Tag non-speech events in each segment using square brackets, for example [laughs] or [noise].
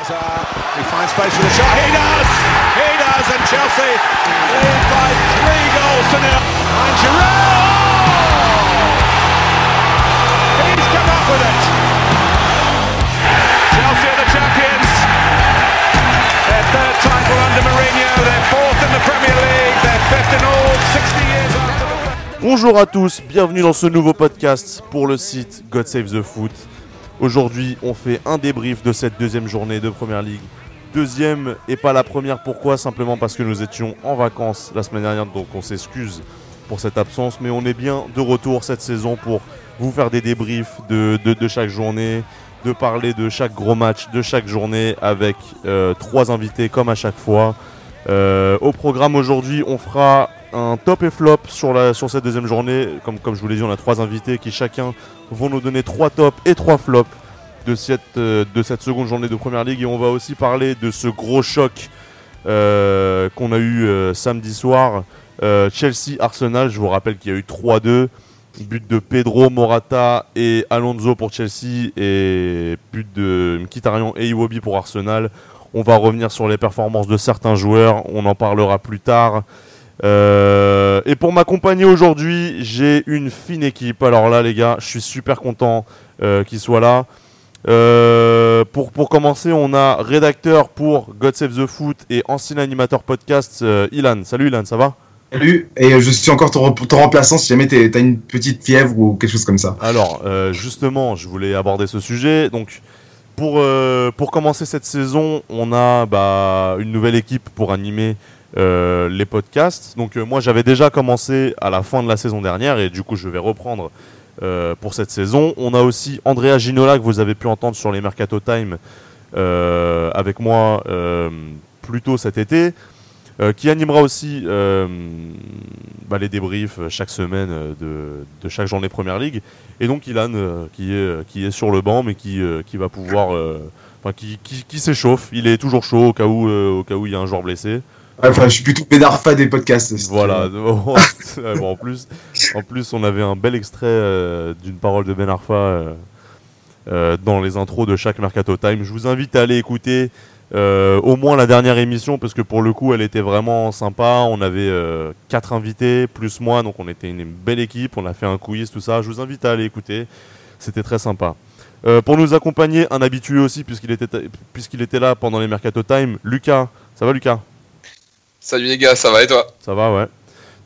He finds space for the shot. He does! He does! And Chelsea lead by three goals to nil. And Giroud! He's come up with it. Chelsea are the champions. Their third title under Mourinho. They're fourth in the Premier League. They're fifth in all 60 years after the... Bonjour à tous, bienvenue dans ce nouveau podcast pour le site God Save the Foot. Aujourd'hui, on fait un débrief de cette deuxième journée de Première Ligue. Deuxième et pas la première, pourquoi? Simplement parce que nous étions en vacances la semaine dernière, donc on s'excuse pour cette absence, mais on est bien de retour cette saison pour vous faire des débriefs de, chaque journée, de parler de chaque gros match de chaque journée avec euh, trois invités comme à chaque fois. Euh, au programme aujourd'hui, on fera un top et flop sur cette deuxième journée. Comme, comme je vous l'ai dit, on a trois invités qui chacun vont nous donner trois tops et trois flops de cette, euh, de cette seconde journée de Première Ligue. Et on va aussi parler de ce gros choc euh, qu'on a eu euh, samedi soir. Chelsea-Arsenal, je vous rappelle qu'il y a eu 3-2. But de Pedro, Morata et Alonso pour Chelsea et but de Mkhitaryan et Iwobi pour Arsenal. On va revenir sur les performances de certains joueurs, on en parlera plus tard. Et pour m'accompagner aujourd'hui, j'ai une fine équipe. Alors là, les gars, je suis super content qu'ils soient là. Euh, pour, pour commencer, on a rédacteur pour God Save the Foot et ancien animateur podcast, euh, Ilan. Salut Ilan, ça va? Salut, et je suis encore ton, rem- ton remplaçant si jamais t'as une petite fièvre ou quelque chose comme ça. Alors, euh, justement, je voulais aborder ce sujet. Donc, pour, euh, pour commencer cette saison, on a bah, une nouvelle équipe pour animer euh, les podcasts. Donc, euh, moi, j'avais déjà commencé à la fin de la saison dernière et du coup, je vais reprendre euh, pour cette saison. On a aussi Andrea Ginola que vous avez pu entendre sur les Mercato Time euh, avec moi euh, plus tôt cet été. qui animera aussi bah, les débriefs chaque semaine de, de chaque journée Première Ligue. Et donc Ilan, qui, est, sur le banc, mais qui, va pouvoir... qui, s'échauffe. Il est toujours chaud au cas où il y a un joueur blessé. Enfin, je suis plutôt pédarfa des podcasts. Voilà. [laughs] bon, en plus, en plus, on avait un bel extrait euh, d'une parole de Ben Arfa euh, euh, dans les intros de chaque Mercato Time. Je vous invite à aller écouter au moins la dernière émission parce que pour le coup, elle était vraiment sympa. On avait quatre invités plus moi, donc on était une belle équipe. On a fait un quiz, tout ça. Je vous invite à aller écouter. C'était très sympa. Euh, pour nous accompagner, un habitué aussi puisqu'il était puisqu'il était là pendant les Mercato Time. Lucas, ça va Lucas? Salut les gars, ça va et toi ça va, ouais.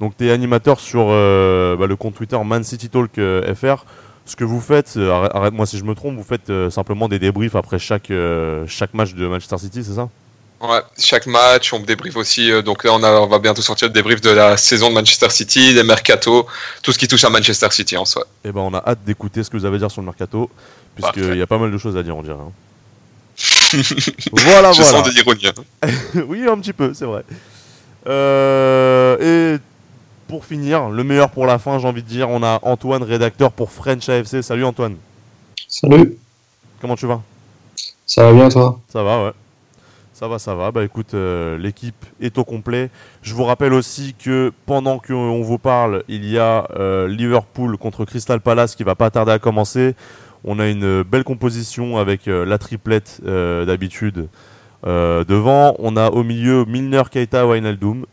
Donc, tu es animateur sur euh, bah, le compte Twitter Man City Talk euh, FR. Ce que vous faites, euh, arrête- arrête-moi si je me trompe, vous faites simplement des débriefs après chaque, chaque match de Manchester City, c'est ça? Ouais, chaque match, on débriefe aussi. donc là, on, a- on va bientôt sortir le débrief de la saison de Manchester City, des mercato, tout ce qui touche à Manchester City en soi. Eh ben, on a hâte d'écouter ce que vous avez à dire sur le mercato, puisqu'il y a pas mal de choses à dire, on dirait. hein. [laughs] voilà, Je voilà. sens de l'ironie. hein. [laughs] oui, un petit peu, c'est vrai. Euh, et pour finir, le meilleur pour la fin, j'ai envie de dire, on a Antoine, rédacteur pour French AFC. Salut Antoine, Salut, comment tu vas? Ça va bien toi? Ça va, ouais. Ça va, ça va. Bah écoute, euh, l'équipe est au complet. Je vous rappelle aussi que pendant qu'on vous parle, il y a euh, Liverpool contre Crystal Palace qui va pas tarder à commencer. On a une belle composition avec euh, la triplette d'habitude euh, devant. On a au milieu Milner, Keita, Wijnaldum.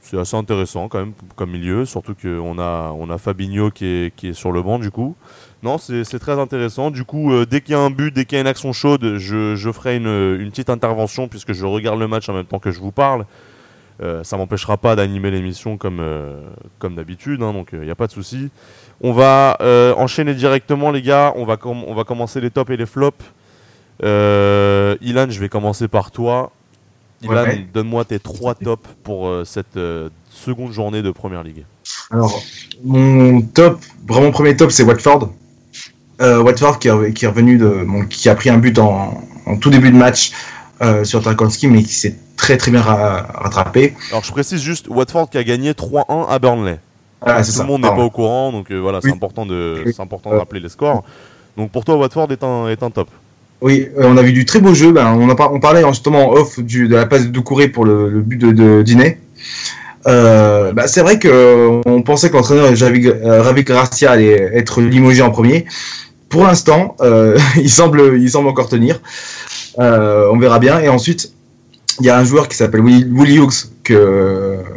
C'est assez intéressant quand même comme milieu, surtout qu'on a, on a Fabinho qui est, qui est sur le banc du coup. Non, c'est très intéressant. Du coup, euh, dès qu'il y a un but, dès qu'il y a une action chaude, je, je ferai une, une petite intervention puisque je regarde le match en même temps que je vous parle. Euh, ça m'empêchera pas d'animer l'émission comme, comme d'habitude, hein, donc il n'y a pas de souci. On va enchaîner directement, les gars. On va, on va commencer les tops et les flops. Euh, Ilan, je vais commencer par toi. Ilan, Ouais. donne-moi tes trois tops pour euh, cette euh, seconde journée de Première Ligue. Alors, mon top, vraiment premier top, c'est Watford. Watford qui, est- qui est revenu de, bon, qui a pris un but en, en tout début de match sur Tarkowski, mais qui s'est très très bien ra- rattrapé. Alors, je précise juste Watford qui a gagné 3-1 à Burnley. C'est Tout ça. le monde n'est pas au courant, donc voilà, c'est important de, Oui. important de rappeler les scores. Donc pour toi, Watford est un, est un top. Oui, euh, on a vu du très beau jeu. Ben, on, a parlait justement en off de la passe de Doucouré pour le, but de, de Diné. Euh, bah, c'est vrai que euh, on pensait que l'entraîneur Ravi allait être limogé en premier. Pour l'instant, [laughs] il semble, il semble encore tenir. On verra bien. Et ensuite, il y a un joueur qui s'appelle Willie, Willie Hughes, que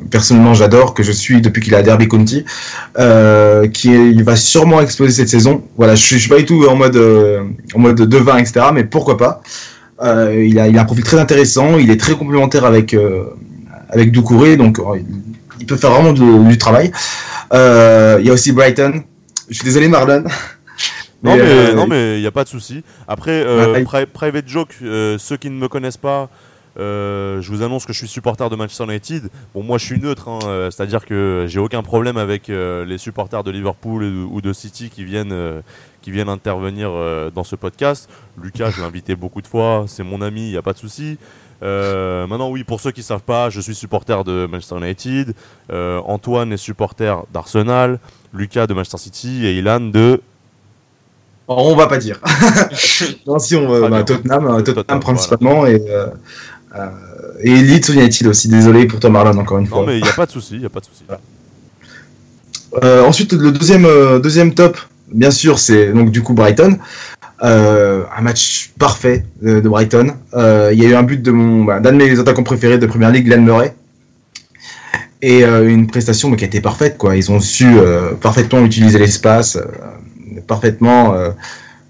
personnellement j'adore, que je suis depuis qu'il est à Derby County, euh, qui est- il va sûrement exploser cette saison. Voilà, je, je suis pas du tout en mode, euh, en mode devin, etc. Mais pourquoi pas Euh, il, a, il a un profil très intéressant, il est très complémentaire avec, avec Doucouré, donc il, peut faire vraiment du, du travail. Il y a aussi Brighton. Je suis désolé Marlon. [laughs] Non mais euh, non mais il y a pas de souci. Après euh, Ouais. pri- private joke, euh, ceux qui ne me connaissent pas, euh, je vous annonce que je suis supporter de Manchester United. Bon moi je suis neutre, hein, euh, c'est-à-dire que j'ai aucun problème avec euh, les supporters de Liverpool ou de City qui viennent qui viennent intervenir dans ce podcast. Lucas, je l'ai invité beaucoup de fois, c'est mon ami, il y a pas de souci. Maintenant oui, pour ceux qui savent pas, je suis supporter de Manchester United. Antoine est supporter d'Arsenal. Lucas de Manchester City et Ilan de On va pas dire. [laughs] non, si on va bah. Tottenham, Tottenham, Tottenham, principalement et euh, euh, et Leeds United aussi? Désolé pour toi Marlon encore une fois. Non mais il n'y a pas de souci, il a pas de souci. Euh, ensuite le deuxième euh, deuxième top, bien sûr, c'est donc du coup Brighton. Euh, un match parfait de, de Brighton. Euh, Il y a eu un but de mon bah, d'un de mes attaquants préférés de Première Ligue, Glenn Murray. Et euh, une prestation mais, qui a été parfaite quoi. Ils ont su parfaitement utiliser l'espace, parfaitement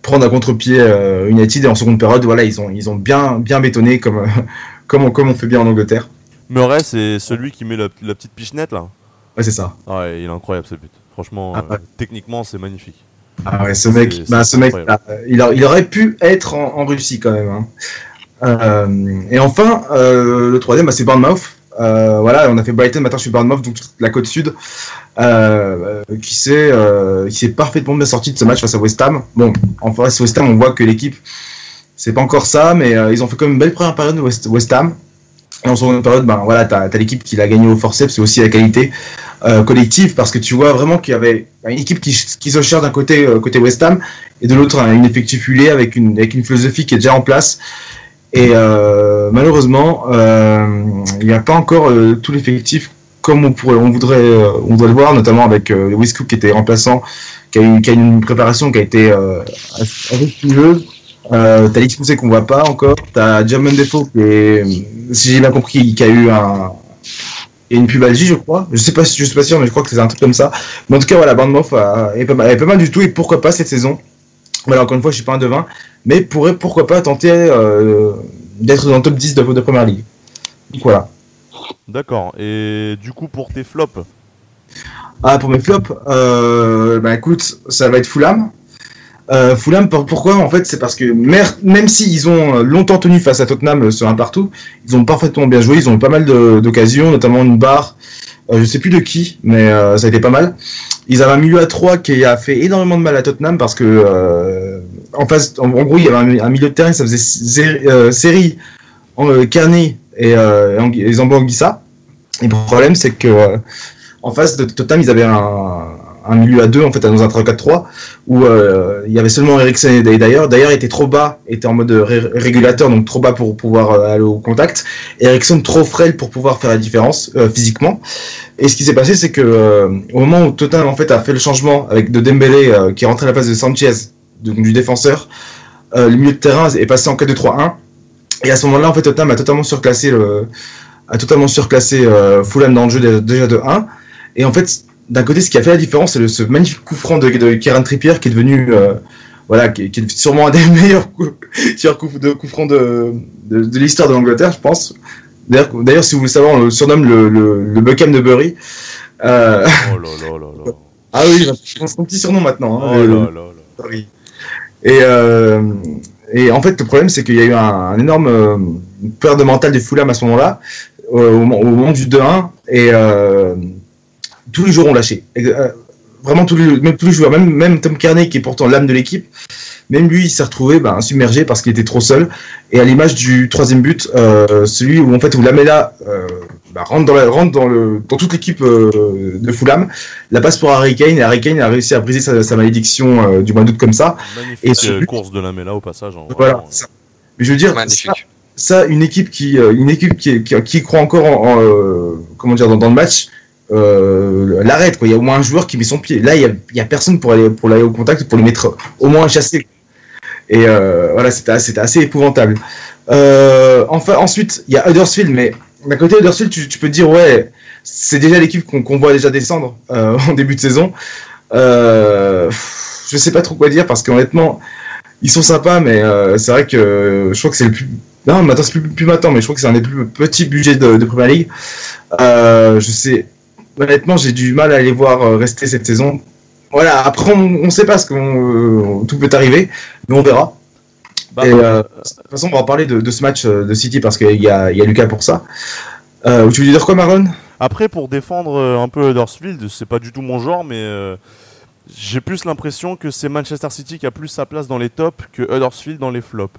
prendre à contre-pied euh, United et en seconde période voilà ils ont ils ont bien bien bétonné comme [laughs] comme on, comme on fait bien en Angleterre. Murray, c'est celui qui met la, la petite pichenette là. Ouais c'est ça. Ah ouais, il est incroyable ce but. Franchement, Ah euh, techniquement, c'est magnifique. Ah ouais, ce mec, bah, ce mec, euh, il, a- il aurait pu être en, en Russie quand même. hein. Euh, et enfin, le troisième, bah, c'est Bournemouth. Euh, voilà, on a fait Brighton, maintenant je suis Bournemouth, donc la côte sud, euh, euh, qui s'est qui parfaitement bien sorti de ce match face à West Ham. Bon, en face West Ham, on voit que l'équipe, c'est pas encore ça, mais ils ont fait quand même une belle première période de West, West Ham. Et en seconde période, ben voilà, t'as as, l'équipe qui l'a gagné au forceps, c'est aussi la qualité collective, parce que tu vois vraiment qu'il y avait une équipe qui, qui se cherche d'un côté côté West Ham et de l'autre un- effectif huilé avec une avec une philosophie qui est déjà en place. Et euh, malheureusement, euh, il n'y a pas encore euh, tout l'effectif comme on pourrait, on voudrait, euh, on doit le voir, notamment avec Lewis Cook qui était remplaçant, qui a eu, qui a eu une préparation qui a été assez sinueuse. Euh, t'as l'expulsé qu'on voit pas encore. T'as Jermaine Defoe qui est, si j'ai bien compris, qui a eu un, une pubalgie, je crois. Je sais pas, si- je suis pas sûr, mais je crois que c'est un truc comme ça. Mais en tout cas, voilà, Bournemouth a- est pas mal, est pas mal du tout et pourquoi pas cette saison. Voilà, encore une fois, je suis pas un devin, mais pourrait pourquoi pas tenter euh, d'être dans le top 10 de, de première ligue. Donc voilà. D'accord. Et du coup, pour tes flops, Ah, pour mes flops, euh, bah écoute, ça va être Fulham. Euh, Fulham, pour- pourquoi? En fait, c'est parce que même s'ils ont longtemps tenu face à Tottenham euh, sur un partout, ils ont parfaitement bien joué. Ils ont eu pas mal d'occasions, notamment une barre. Euh, je sais plus de qui, mais euh, ça a été pas mal. Ils avaient un milieu à 3 qui a fait énormément de mal à Tottenham parce que euh, en face, en, gros, il y avait un, milieu de terrain, ça faisait sé- série en Kearney et, euh, Zambo. Et le problème, c'est que en face de Tottenham, ils avaient un, un milieu à deux, en fait, dans un 3-4-3, où euh, il y avait seulement Eriksen et d'ailleurs. D'ailleurs était trop bas, était en mode ré- régulateur, donc trop bas pour pouvoir euh, aller au contact. Eriksen trop frêle pour pouvoir faire la différence euh, physiquement. Et ce qui s'est passé, c'est que au moment où Tottenham en fait a fait le changement avec de Dembélé qui est rentré à la place de Sanchez, donc du défenseur, le milieu de terrain est passé en 4-2-3-1. Et à ce moment-là, en fait, Tottenham a totalement surclassé a totalement surclassé Fulham dans le jeu dé- déjà de 1. Et en fait, d'un côté, ce qui a fait la différence, c'est ce magnifique coup franc de, de Kieran Trippier qui est devenu, euh, voilà, qui, qui est sûrement un des [laughs] meilleurs coups, de coup franc de, de, de l'histoire de l'Angleterre, je pense. D'ailleurs, si vous voulez savoir, on le surnomme le, le, le Buckham de Bury. Euh, oh là là là là. [laughs] ah oui, c'est son petit surnom maintenant. hein, Oh le- là là là. Et, euh, et en fait, le problème, c'est qu'il y a eu un, un énorme euh, peur de mental des Fulham à ce moment-là, au, au moment- au moment du 2-1, et euh, tous les joueurs ont lâché. Euh, vraiment, tous les, même tous les joueurs, même, même Tom Kearney, qui est pourtant l'âme de l'équipe, même lui, il s'est retrouvé ben, submergé parce qu'il était trop seul. Et à l'image du troisième but, euh, celui où en fait où Lamela euh, bah, rentre dans la, rentre dans le dans toute l'équipe euh, de Fulham, la passe pour Harry Kane et Harry Kane a réussi à briser sa, sa malédiction euh, du mois d'août comme ça. Magnifique Et ce but- course de la Mela au passage. hein, Voilà. vraiment. ça. Mais je veux dire, ça, Magnifique. ça, une équipe qui, une équipe qui, qui, qui croit encore en, en, euh, comment dire, dans, dans le match, euh, l'arrête. Il y a au moins un joueur qui met son pied. Là, il y a, personne pour aller, pour aller au contact, pour le mettre au moins chasser. Et euh, voilà, c'était assez, assez épouvantable. Euh, enfin, ensuite, il y a Huddersfield, mais d'un côté, Huddersfield, tu, peux te dire, ouais, c'est déjà l'équipe qu'on voit déjà descendre euh, [laughs] en début de saison. Je sais pas trop quoi dire parce qu'honnêtement, ils sont sympas, mais c'est vrai que je crois que c'est le plus. Non, maintenant c'est plus, plus maintenant, mais je crois que c'est un des plus petits budgets de, de Premier League. Je sais. Honnêtement, j'ai du mal à les voir euh, rester cette saison. Voilà, après, on ne sait pas ce qu'on. tout peut arriver, mais on verra. Bah, Et, euh, de toute façon, on va en parler de, de ce match euh, de City parce qu'il y a, il y a Lucas pour ça. Euh, tu veux dire quoi, Maron Après, pour défendre euh, un peu Huddersfield, c'est pas du tout mon genre, mais euh, j'ai plus l'impression que c'est Manchester City qui a plus sa place dans les tops que Huddersfield dans les flops.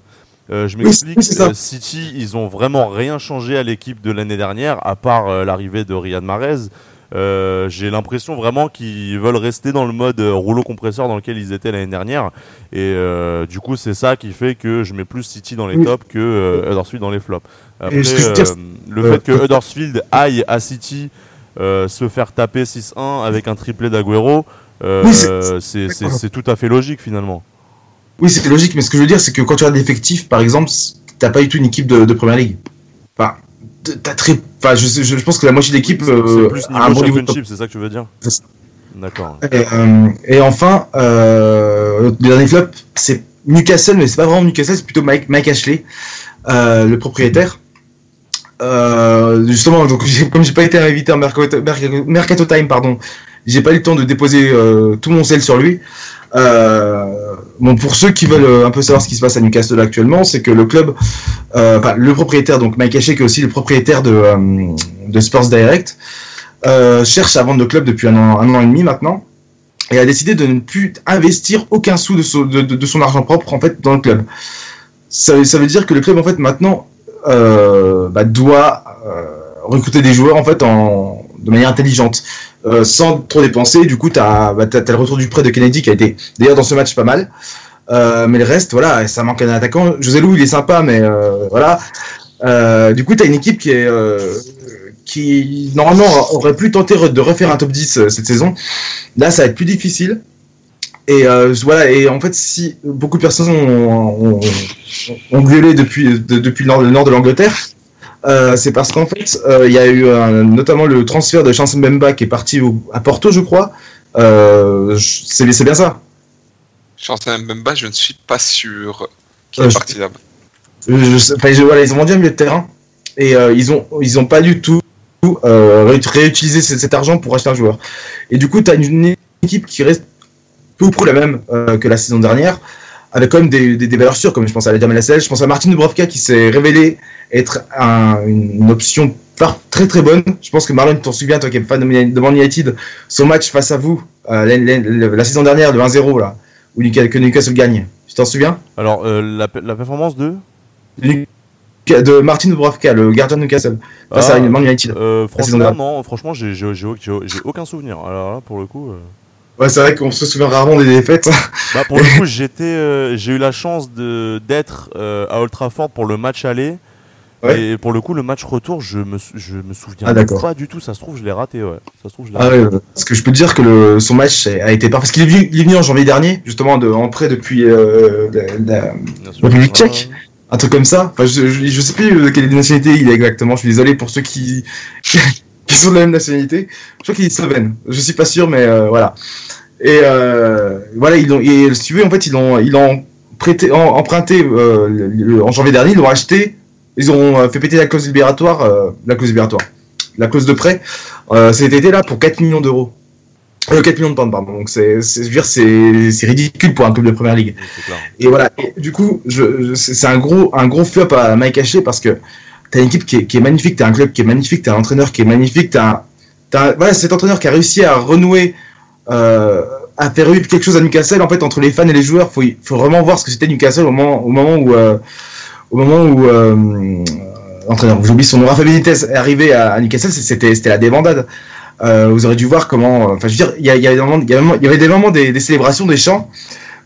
Euh, je m'explique, oui, euh, City, ils ont vraiment rien changé à l'équipe de l'année dernière, à part euh, l'arrivée de Riyad Mahrez. Euh, j'ai l'impression vraiment qu'ils veulent rester dans le mode euh, rouleau compresseur dans lequel ils étaient l'année dernière. Et euh, du coup, c'est ça qui fait que je mets plus City dans les Oui. tops que euh, Huddersfield dans les flops. Après, le fait que Huddersfield aille à City se faire taper 6-1 avec un triplé d'Aguero, c'est- tout à fait logique finalement. Oui, c'est logique, mais ce que je veux dire, c'est que quand tu as l'effectif, par exemple, t'as pas du tout une équipe de, de première ligue. Enfin, t'as très. Enfin, je, sais- je, je pense que la moitié de l'équipe C'est euh, plus a un bon niveau. c'est ça que tu veux dire. D'accord. Et, euh, et enfin, euh, le dernier flop, c'est Newcastle, mais c'est pas vraiment Newcastle, c'est plutôt Mike, Mike Ashley, euh, le propriétaire. Justement, donc [laughs] comme j'ai pas été invité en Mercato, Mercato- Mercato Time, pardon, j'ai pas eu le temps de déposer tout mon sel sur lui. Euh, bon, pour ceux qui veulent euh, un peu savoir ce qui se passe à Newcastle actuellement, c'est que le club, euh, le propriétaire, donc Mike Ashley, qui est aussi le propriétaire de, euh, Sports Direct, cherche à vendre le club depuis un an, un an et demi maintenant et a décidé de ne plus investir aucun sou de son, argent propre en fait dans le club. Ça, veut dire que le club en fait maintenant bah, doit recruter des joueurs en fait en, de manière intelligente, euh, sans trop dépenser. Du coup, tu as, bah, le retour du prêt de Kennedy qui a été d'ailleurs dans ce match pas mal. Euh, mais le reste, voilà, ça manque un attaquant. José Lou, il est sympa, mais euh, voilà. Du coup, tu as une équipe qui est qui normalement aurait pu tenter de refaire un top 10 euh, cette saison. Là, ça va être plus difficile. Et voilà. Et en fait, si beaucoup de personnes ont, ont, gueulé depuis de- depuis le nord de l'Angleterre, euh, c'est parce qu'en fait, euh, il y a eu un- notamment le transfert de Chance Mbemba qui est parti au- à Porto, je crois. Euh, c'est bien ça. Chancel Mbemba, je ne suis pas sûr qu'il est parti là-bas. Voilà, ils ont vendu un milieu de terrain et ils ont ils ont pas du tout ré- réutilisé cet, cet argent pour acheter un joueur. Et du coup, tu as une, une équipe qui reste peu ou prou la même que la saison dernière, avec quand même des, des, des valeurs sûres, comme je pense à la Lascelles, je pense à Martin Dubrovka qui s'est révélé être un- une, option par- très très bonne. Je pense que Marlon, tu t'en souviens, toi qui es fan de, Man- de United, son match face à vous euh, la, la- la saison dernière, le 1-0 là, où Newcastle, que Newcastle gagne. Tu t'en souviens? Alors, euh, la, performance de? De Martin Dubrovka, le gardien de Newcastle, face Ah, à Man United. euh, Franchement, non, franchement, j'ai aucun souvenir. Alors là, pour le coup. Euh, Ouais, c'est vrai qu'on se souvient rarement des défaites. [laughs] Bah, pour le coup, j'étais, euh, j'ai eu la chance de d'être euh, à Old Trafford pour le match aller. Ouais. Et pour le coup, le match retour, je me, je me souviens Ah, pas du tout. Ça se trouve, je l'ai raté. Ouais. Ça se trouve, je l'ai Ah raté. ouais, parce que je peux te dire que le, son match a été parfait. Parce qu'il est venu, il est venu en janvier dernier, justement, de, en prêt depuis euh, la-. République tchèque. un truc comme ça. Enfin, je, je, je sais plus de quelle nationalité il est exactement. Je suis désolé pour ceux qui, qui sont de la même nationalité. Je crois qu'il est slovène. Je suis pas sûr, mais euh, voilà. Et euh, voilà, ils ont, et si tu veux, en fait, ils l'ont, ils l'ont prêté, en- emprunté euh, le- le- en janvier dernier. Ils l'ont acheté. Ils ont fait péter la clause libératoire, la clause libératoire, la clause de prêt. Cet été-là pour 4 millions d'euros. Euh, 4 millions de pounds, pardon. Donc c'est, c'est, c'est, ridicule pour un club de première ligue. Oui. Et voilà. Et du coup, je, je- c'est c'est un gros, un gros flop à Mike Ashley parce que t'as une équipe qui est, qui est magnifique, t'as un club qui est magnifique, t'as un entraîneur qui est magnifique, t'as, t'as voilà, cet entraîneur qui a réussi à renouer, euh, à faire vivre quelque chose à Newcastle. En fait, entre les fans et les joueurs, faut, faut vraiment voir ce que c'était Newcastle au moment, au moment où, euh, au moment où, euh, l'entraîneur, j'oublie son nom, Rafa Benitez est arrivé à, à Newcastle, c'était, c'était la débandade. Euh, vous aurez dû voir comment, enfin, je veux dire, il y, y, y, avait des moments des, des célébrations, des chants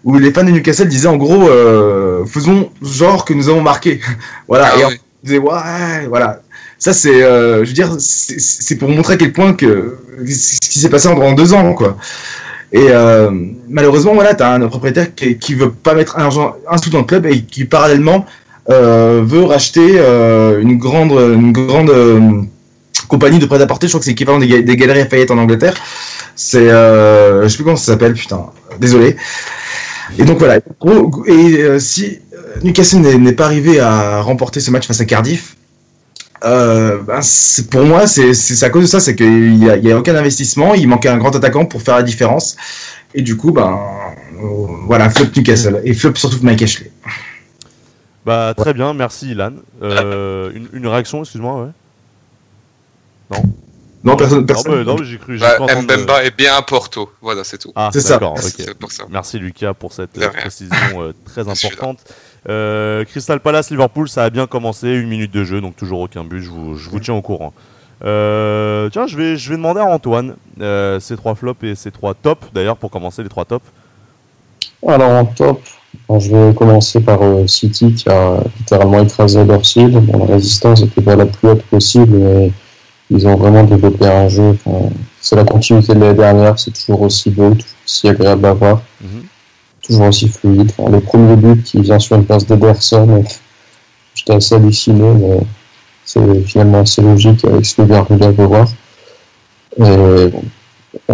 où les fans de Newcastle disaient en gros, euh, faisons genre que nous avons marqué. [laughs] voilà. Ah et on oui. Disait, ouais, voilà. Ça, c'est, euh, je veux dire, c'est- pour montrer à quel point que ce qui s'est passé en, deux ans, quoi. Et euh, malheureusement, voilà, t'as un propriétaire qui, qui veut pas mettre un, un sou dans le club et qui parallèlement euh, veut racheter une grande, une grande compagnie de prêt-à-porter. Je crois que c'est l'équivalent des, des Galeries Lafayette en Angleterre. C'est, je sais plus comment ça s'appelle, putain. Désolé. Et donc voilà. Et si Newcastle n'est pas arrivé à remporter ce match face à Cardiff, euh, ben, pour moi, c'est à cause de ça, c'est qu'il n'y a, il y a aucun investissement, il manquait un grand attaquant pour faire la différence. Et du coup, ben euh, voilà, flop Newcastle. Et flop surtout Mike Ashley. Bah très bien, merci Ilan. Euh, une, une réaction, excuse-moi, ouais. Non. Non, personne. non, mais j'ai cru. j'ai Bah, cru Mbemba est bien à Porto. Voilà, c'est tout. Ah, C'est ça. pour. Merci Lucas pour cette précision euh, très importante. Euh, Crystal Palace Liverpool, ça a bien commencé, une minute de jeu, donc toujours aucun but. Je vous, je vous tiens au courant. Euh, tiens, je vais, je vais demander à Antoine euh, ces trois flops et ces trois tops. D'ailleurs, pour commencer les trois tops. Alors en top, je vais commencer par euh, City qui a littéralement écrasé Dorsil. Bon, la résistance était pas la plus haute possible, mais ils ont vraiment développé un jeu. enfin, c'est la continuité de l'année dernière, c'est toujours aussi beau, toujours aussi agréable à voir, Mhm. Toujours aussi fluide. Le premier but qui vient sur une passe d'Ederson, euh, j'étais assez halluciné, mais c'est finalement assez logique avec ce que vient de voir.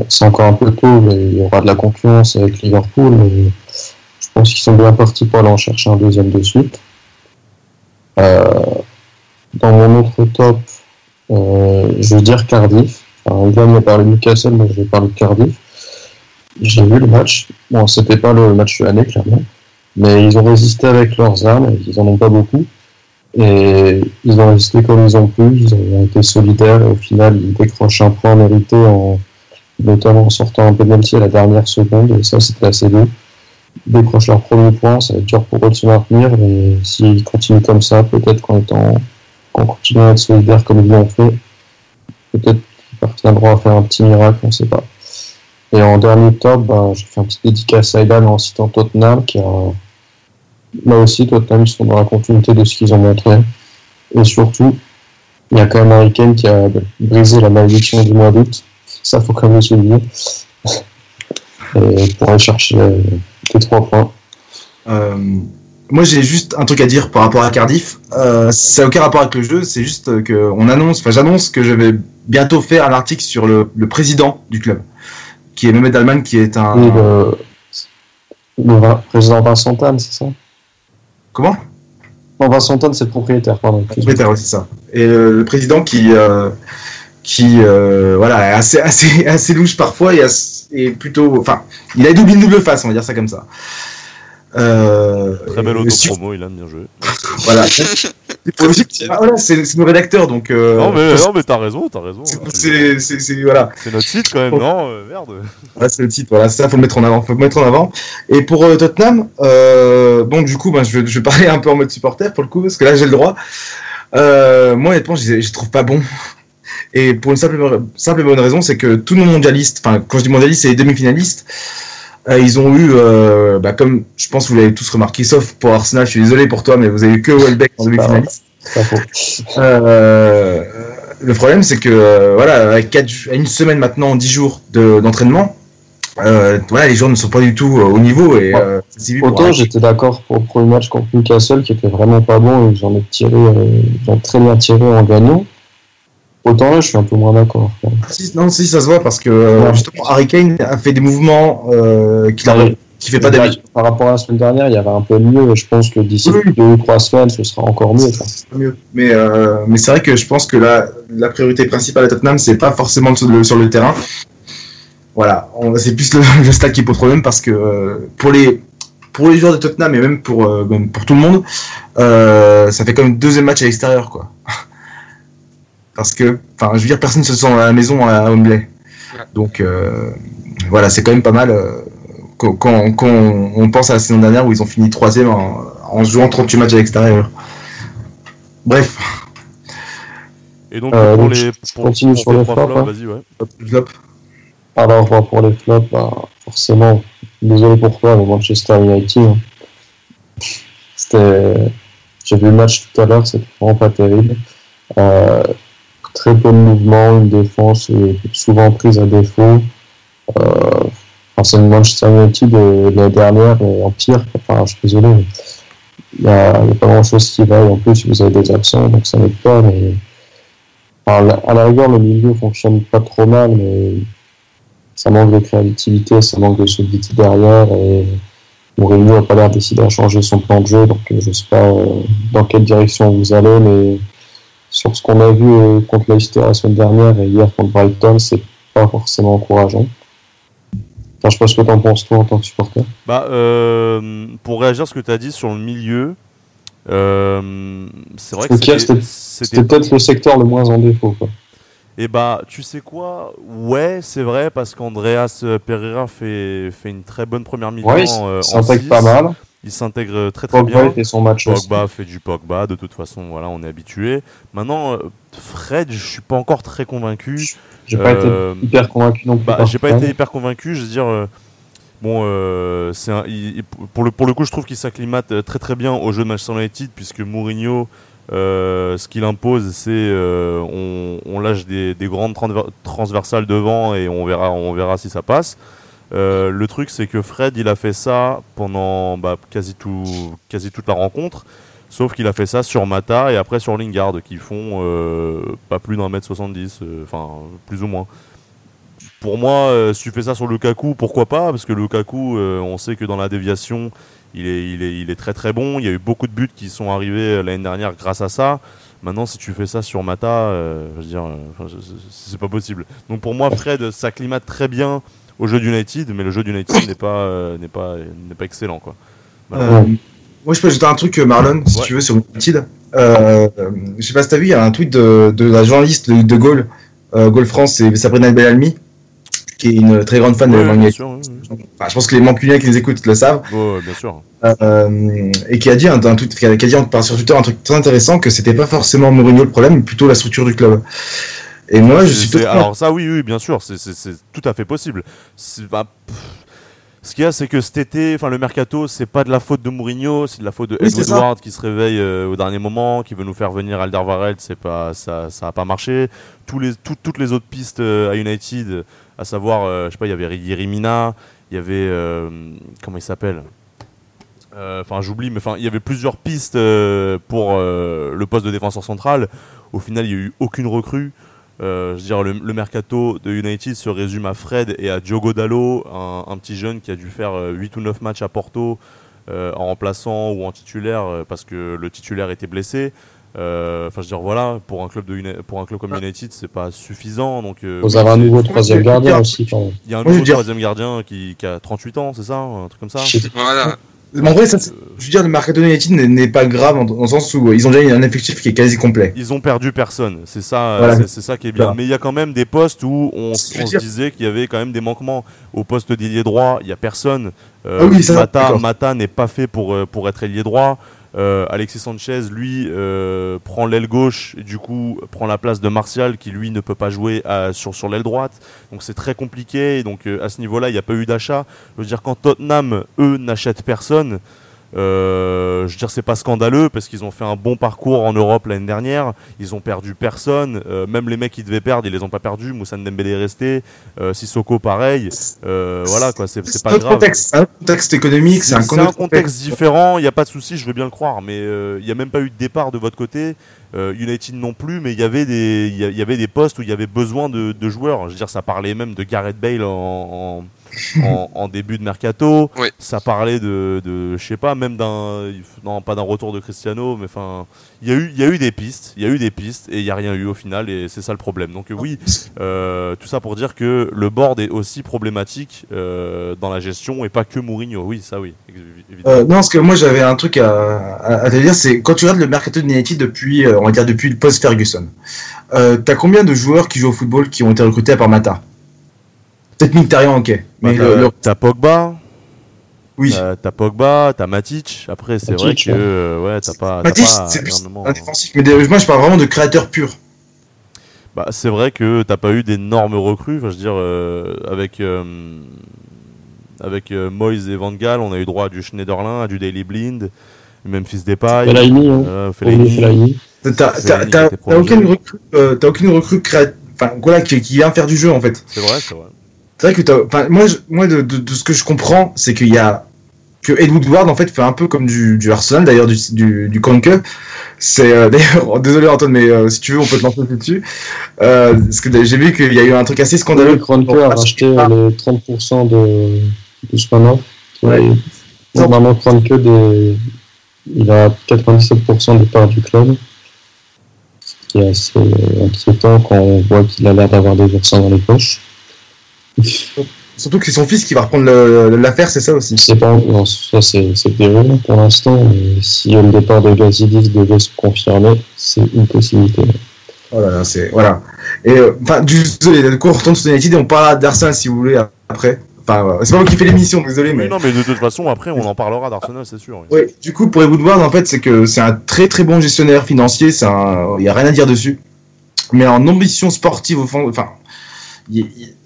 C'est encore un peu tôt, mais il y aura de la concurrence avec Liverpool. Et je pense qu'ils sont bien partis pour aller en chercher un deuxième de suite. Euh, dans mon autre top, euh, je vais dire Cardiff. Enfin, Ivan a parlé de Newcastle, mais je vais parler de Cardiff. J'ai vu le match. Bon, c'était pas le match de l'année, clairement. Mais ils ont résisté avec leurs armes, ils en ont pas beaucoup. Et ils ont résisté comme ils ont pu, ils ont été solidaires et au final ils décrochent un point mérité en, notamment en sortant un penalty à la dernière seconde, et ça c'était assez beau. Ils décrochent leur premier point, ça va être dur pour eux de se maintenir, mais s'ils continuent comme ça, peut-être qu'en étant, en continuant à être solidaires comme ils l'ont fait, peut-être qu'ils parviendront à faire un petit miracle, on ne sait pas. Et en dernier top, ben, j'ai fait un petit dédicace à Ilan en citant Tottenham, qui a, là aussi, Tottenham, ils sont dans la continuité de ce qu'ils ont montré. Et surtout, il y a quand même Harry Kane qui a brisé la malédiction du mois d'août. Ça, faut quand même le souligner. [laughs] Et pour aller chercher euh, les trois points. Euh, moi, j'ai juste un truc à dire par rapport à Cardiff. Euh, ça n'a aucun rapport avec le jeu, c'est juste que on annonce, enfin, j'annonce que je vais bientôt faire un article sur le, le président du club, qui est Mehmet Alman, qui est un. Le, le président Vincent Tan, c'est ça Comment Non, Vincent Tan, c'est le propriétaire, pardon. Propriétaire, ouais, c'est ça. Et le président qui, euh, qui euh, voilà, est assez, [laughs] assez, assez louche parfois et, assez- et plutôt. Enfin, il a double une double face, on va dire ça comme ça. Euh, Très belle et sur- auto-promo, Ilan, bien joué. [laughs] Voilà. [laughs] Ah, voilà, c'est nos rédacteurs, donc. euh, non, mais, non, mais t'as raison, t'as raison. c'est- c'est- voilà, C'est notre site quand même, non euh, Merde. Voilà, c'est le titre. Voilà, ça faut le mettre en avant, faut le mettre en avant. Et pour euh, Tottenham, euh, bon du coup, ben, je vais, je vais parler un peu en mode supporter pour le coup, parce que là j'ai le droit. Euh, moi honnêtement, je je trouve pas bons. Et pour une simple, simple et bonne raison, c'est que tous nos mondialistes, enfin quand je dis mondialistes, c'est les demi-finalistes. Euh, ils ont eu, euh, bah, comme je pense que vous l'avez tous remarqué, sauf pour Arsenal, je suis désolé pour toi, mais vous avez eu que Welbeck en demi-finaliste. Euh, le problème, c'est que euh, voilà, avec quatre, à une semaine maintenant, 10 jours de- d'entraînement, euh, voilà, les joueurs ne sont pas du tout au niveau et Autant j'étais d'accord pour le premier match contre Newcastle qui était vraiment pas bon et j'en ai tiré, j'en ai très bien tiré en gagnant. Autant là, je suis un peu moins d'accord. Si, non, si, ça se voit parce que euh, Ouais. justement, Harry Kane a fait des mouvements euh, qu'il Ouais. qu'il fait pas d'habitude. Par rapport à la semaine dernière, il y avait un peu mieux je pense que d'ici Oui. deux ou trois semaines, ce sera encore mieux. pas mieux. Mais, euh, mais c'est vrai que je pense que la, la priorité principale à Tottenham, c'est pas forcément sur le, sur le terrain. Voilà, c'est plus le, [laughs] le stade qui pose problème parce que euh, pour les pour les joueurs de Tottenham et même pour même pour tout le monde, ça fait comme deuxième match à l'extérieur quoi. Parce que, enfin, je veux dire, personne ne se sent à la maison à Wembley. Donc euh, voilà, c'est quand même pas mal. euh, quand, quand- quand on pense à la saison dernière où ils ont fini troisième en, en jouant 38 matchs à l'extérieur. Bref, Et donc, Euh, pour donc, les. Pour, continue pour sur tes le trois flop, flops, hein. vas-y, ouais. flop. Alors bah, pour les flops, bah, forcément, désolé pour toi, mais Manchester United. hein. C'était, j'ai vu le match tout à l'heure, c'était vraiment pas terrible. Euh, très peu de mouvement, une défense euh, souvent prise à défaut. Euh, enfin, c'est une Manchester United de, l'année dernière et en pire. Enfin, je suis désolé. mais il n'y a, pas grand chose qui va. en plus, vous avez des absents, donc ça n'aide pas. Mais... à la rigueur, le milieu fonctionne pas trop mal, mais ça manque de créativité, ça manque de solidité derrière. Et Mourinho n'a pas l'air décidé à changer son plan de jeu, donc je ne sais pas euh, dans quelle direction vous allez, mais sur ce qu'on a vu euh, contre Leicester la semaine dernière et hier contre Brighton, c'est pas forcément encourageant. Enfin, je sais pas ce que tu en penses toi en tant que supporter. Bah, euh, pour réagir à ce que tu as dit sur le milieu, c'est vrai que c'était peut-être le secteur le moins en défaut. Quoi. Et eh bah, tu sais quoi? Ouais, c'est vrai, parce qu'Andreas Pereira fait, fait une très bonne première mi-temps. Ouais, il s'intègre pas mal. Il s'intègre très très bien. Pogba fait son match Pogba fait du Pogba, de toute façon, voilà, on est habitué. Maintenant, euh, Fred, je suis pas encore très convaincu. J'ai pas été euh, hyper convaincu non plus. Bah, j'ai pas été hyper convaincu, je veux dire. Euh, bon, c'est pour, le, pour le coup, je trouve qu'il s'acclimate très très bien au jeu de Manchester United, puisque Mourinho, ce qu'il impose, c'est on, on, lâche des, des, grandes transversales devant et on verra, on verra si ça passe. Euh, le truc, c'est que Fred, il a fait ça pendant bah, quasi, tout, quasi toute la rencontre, sauf qu'il a fait ça sur Mata et après sur Lingard, qui font euh, pas plus d'un mètre 70, euh, enfin, plus ou moins. Pour moi, si tu fais ça sur Lukaku, pourquoi pas? Parce que Lukaku, on sait que dans la déviation, il est, il, est, très très bon. Il y a eu beaucoup de buts qui sont arrivés l'année dernière grâce à ça. Maintenant, si tu fais ça sur Mata, je veux dire, c'est pas possible. Donc pour moi, Fred s'acclimate très bien au jeu d'United, mais le jeu d'United n'est pas, euh, n'est pas, n'est pas excellent. Quoi. Euh, moi, je peux ajouter un truc, euh, Marlon, si tu veux, sur United. Euh, je sais pas si t'as vu, il y a un tweet de, de la journaliste de, de Gaulle, Gaulle France, c'est Sabrina Bellalmi, qui est une très grande fan de United. Enfin, je pense que les Mancuniens qui nous écoutent le savent. bien sûr. et qui a dit un, tweet, qui a, dit sur Twitter un truc très intéressant que c'était pas forcément Mourinho le problème, mais plutôt la structure du club. Et moi, je suis Alors ça, oui, oui, bien sûr, c'est tout à fait possible. Bah, ce qu'il y a, c'est que cet été, enfin le mercato, c'est pas de la faute de Mourinho, c'est de la faute de Edward qui se réveille euh, au dernier moment, qui veut nous faire venir Alderweireld, c'est pas, ça, ça a pas marché. Tous les, toutes les autres pistes euh, à United, à savoir, euh, je sais pas, il y avait Yerimina, il y avait, comment il s'appelle? Enfin, j'oublie, mais enfin, il y avait plusieurs pistes pour le poste de défenseur central. Au final, il y a eu aucune recrue. Euh, je veux dire, le, mercato de United se résume à Fred et à Diogo Dallo, un, petit jeune qui a dû faire 8 euh, ou 9 matchs à Porto euh, en remplaçant ou en titulaire parce que le titulaire était blessé. Enfin, je veux dire, voilà, pour un club, de pour un club comme United, c'est pas suffisant. Donc, Vous avez un nouveau troisième gardien aussi. Il y a un nouveau troisième gardien qui, qui, a 38 ans, c'est ça Un truc comme ça Voilà. En vrai, ça, je veux dire, le Mercato United n'est pas grave dans le sens où ils ont déjà un effectif qui est quasi complet. Ils ont perdu personne, c'est ça, c'est ça qui est bien. Mais il y a quand même des postes où on, se disait qu'il y avait quand même des manquements. Au poste d'ailier droit, il y a personne. Euh, ah oui, Mata, Mata n'est pas fait pour euh, pour être ailier droit. Euh, Alexis Sanchez, lui, euh, prend l'aile gauche et du coup prend la place de Martial qui lui ne peut pas jouer sur, sur l'aile droite. Donc c'est très compliqué. Donc euh, à ce niveau-là, il n'y a pas eu d'achat. Je veux dire, quand Tottenham, eux, n'achètent personne, euh, je veux dire, c'est pas scandaleux parce qu'ils ont fait un bon parcours en Europe l'année dernière. Ils ont perdu personne. Euh, même les mecs qui devaient perdre, ils les ont pas perdus. Moussa Dembélé est resté. Euh, Sissoko, pareil. Euh, voilà, quoi. C'est pas grave. C'est un contexte économique. C'est un, un, contexte différent. Il n'y a pas de souci. Je veux bien le croire. Mais euh, il n'y a même pas eu de départ de votre côté. United non plus. Mais il y avait des, il y, avait des postes où il y avait besoin de, de, joueurs. Je veux dire, ça parlait même de Gareth Bale en, en en, début de mercato. Ça parlait de, de je sais pas, même d'un, non pas d'un retour de Cristiano, mais enfin, il y a eu, il y a eu des pistes, il y a eu des pistes et il y a rien eu au final et c'est ça le problème. Donc oui, euh, tout ça pour dire que le board est aussi problématique euh, dans la gestion et pas que Mourinho. Oui, ça oui. Euh, non, parce que moi j'avais un truc à, à, te dire, c'est quand tu regardes le mercato de United depuis, on va dire depuis le post Ferguson, t'as combien de joueurs qui jouent au football qui ont été recrutés à part Mata? Peut-être Mkhitaryan, ok. Mais t'as Pogba. Oui. T'as Pogba, t'as Matic. Après, c'est vrai que euh, ouais, t'as pas. Matic, c'est un défensif. Mais moi, je parle vraiment de créateur pur. Bah, c'est vrai que t'as pas eu d'énormes recrues. Enfin, je veux dire, euh, avec euh, avec Moyes et Van Gaal, on a eu droit à du Schneiderlin, à du Daily Blind, Memphis Depay, Fellaini, hein. Fellaini. T'as aucune recrue, t'as aucune recrue enfin voilà, qui, qui vient faire du jeu en fait. C'est vrai, c'est vrai c'est vrai que moi, moi de, de, ce que je comprends, c'est qu'il y a que Ed Woodward en fait fait un peu comme du, du Arsenal d'ailleurs du, du, du. C'est euh, [laughs] d'ailleurs désolé Antoine mais euh, si tu veux on peut te lancer dessus. Euh, parce que j'ai vu qu'il y a eu un truc assez scandaleux. Kroenke a racheté les 30% de Ousmanov. Ouais. Normalement Kroenke des... il a 97% des parts du club. Ce qui est assez inquiétant quand on voit qu'il a l'air d'avoir des versants dans les poches. Surtout que c'est son fils qui va reprendre l'affaire, c'est ça aussi. C'est pas, non, ça c'est déroulant pour l'instant, si le départ de Gazidis devait se confirmer, c'est une possibilité. Oh là là, c'est voilà. Et euh, enfin, du- désolé, du coup, on retourne sur United et on parlera d'Arsenal si vous voulez après. Enfin, euh, c'est pas moi qui fais l'émission, désolé, mais. Oui, non, mais de toute façon, après, on en parlera d'Arsenal, c'est sûr. oui. Ouais, du coup, pour Woodward, en fait, c'est que c'est un très très bon gestionnaire financier, un... il y a rien à dire dessus. Mais en ambition sportive, au fond, enfin,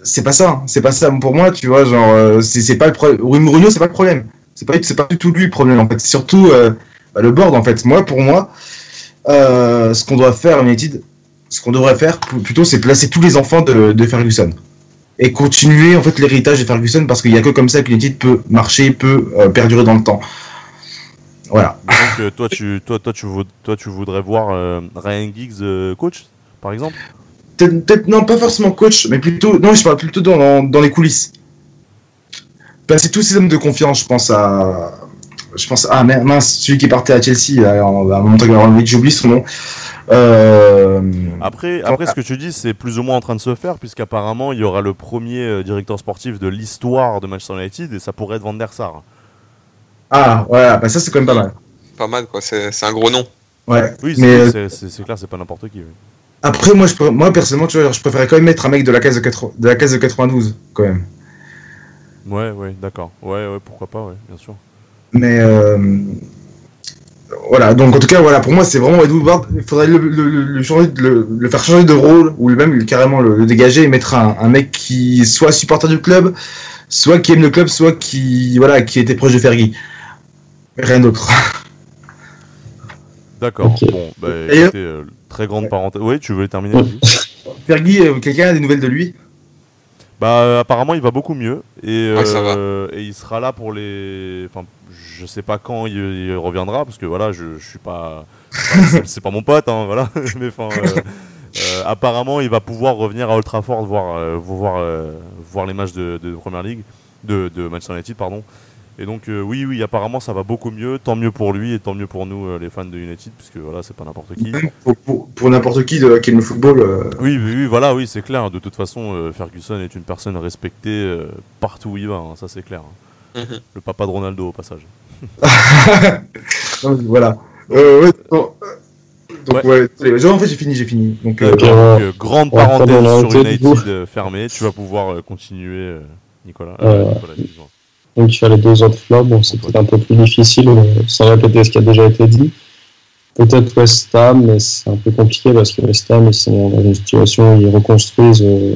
c'est pas ça, hein. c'est pas ça pour moi, tu vois, genre, euh, c'est pas le problème. Mourinho, c'est pas le problème. C'est pas, du tout lui le problème, en fait. C'est surtout euh, bah, le board, en fait. Moi, pour moi, euh, ce qu'on doit faire United, ce qu'on devrait faire plutôt, c'est placer tous les enfants de, Ferguson. Et continuer, en fait, l'héritage de Ferguson, parce qu'il y a que comme ça que United peut marcher, peut perdurer dans le temps. Voilà. Donc, toi, tu, toi, toi, tu, toi, tu voudrais voir Ryan Giggs coach, par exemple? Peut-être, non, pas forcément coach, mais plutôt, non, je parle plutôt dans, dans, dans les coulisses. Passer tous ces hommes de confiance, je pense à, je pense, ah mince, celui qui partait à Chelsea, en- à un moment donné, j'oublie son nom. Euh, Après, après, ce que tu dis, c'est plus ou moins en train de se faire, puisqu'apparemment, il y aura le premier euh, directeur sportif de l'histoire de Manchester United, et ça pourrait être Van der Sar. ah, voilà, bah ça c'est quand même pas mal. Pas mal, quoi. C'est c'est un gros nom. Ouais. Oui, c'est euh, c'est- c'est- c'est clair, c'est pas n'importe qui. oui. Après, moi, je, moi personnellement, tu vois, je préférais quand même mettre un mec de la case de, 80 de la case de 92, quand même. Ouais, ouais, d'accord. Ouais, ouais, pourquoi pas, ouais, bien sûr. Mais euh, voilà, donc en tout cas, voilà, pour moi, c'est vraiment Ed Woodward. Il faudrait le, le- le- le changer, le, faire changer de rôle, ou même carrément le, le dégager et mettre un, un mec qui soit supporter du club, soit qui aime le club, soit qui, voilà, qui était proche de Fergie. Rien d'autre. [laughs] D'accord. Ok. Bon, bah, écoutez, euh, très grande parenthèse. Oui, tu veux terminer. [laughs] Fergie, euh, quelqu'un a des nouvelles de lui? Bah, euh, apparemment, il va beaucoup mieux. Et, Ouais, ça euh, et il sera là pour les. Enfin, je sais pas quand il, il reviendra, parce que voilà, je, je suis pas. enfin, c'est- pas mon pote, hein, voilà. [laughs] Mais enfin. euh, euh, apparemment, il va pouvoir revenir à Old Trafford voir, euh, voir, euh, voir les matchs de, de Première League, de, de Manchester United, pardon. Et donc, euh, oui, oui, apparemment, ça va beaucoup mieux. Tant mieux pour lui et tant mieux pour nous, euh, les fans de United, puisque voilà, c'est pas n'importe qui. Pour, pour- pour n'importe qui de, qui aime le football. euh, Oui, oui, oui, voilà, oui, c'est clair. De toute façon, euh, Ferguson est une personne respectée euh, partout où il va, hein, ça c'est clair. hein. Mhm. Le papa de Ronaldo au passage. [laughs] donc, voilà. Euh, ouais, bon, donc, ouais. allez, en fait, j'ai fini, j'ai fini. Donc, euh, euh, grande parenthèse sur United fermée. Tu vas pouvoir euh, continuer, euh, Nicolas. Euh, Nicolas. Donc sur les deux autres clubs, bon, c'est peut-être un peu plus difficile, sans répéter ce qui a déjà été dit. Peut-être West Ham, mais c'est un peu compliqué parce que West Ham, ils sont dans une situation où ils reconstruisent euh,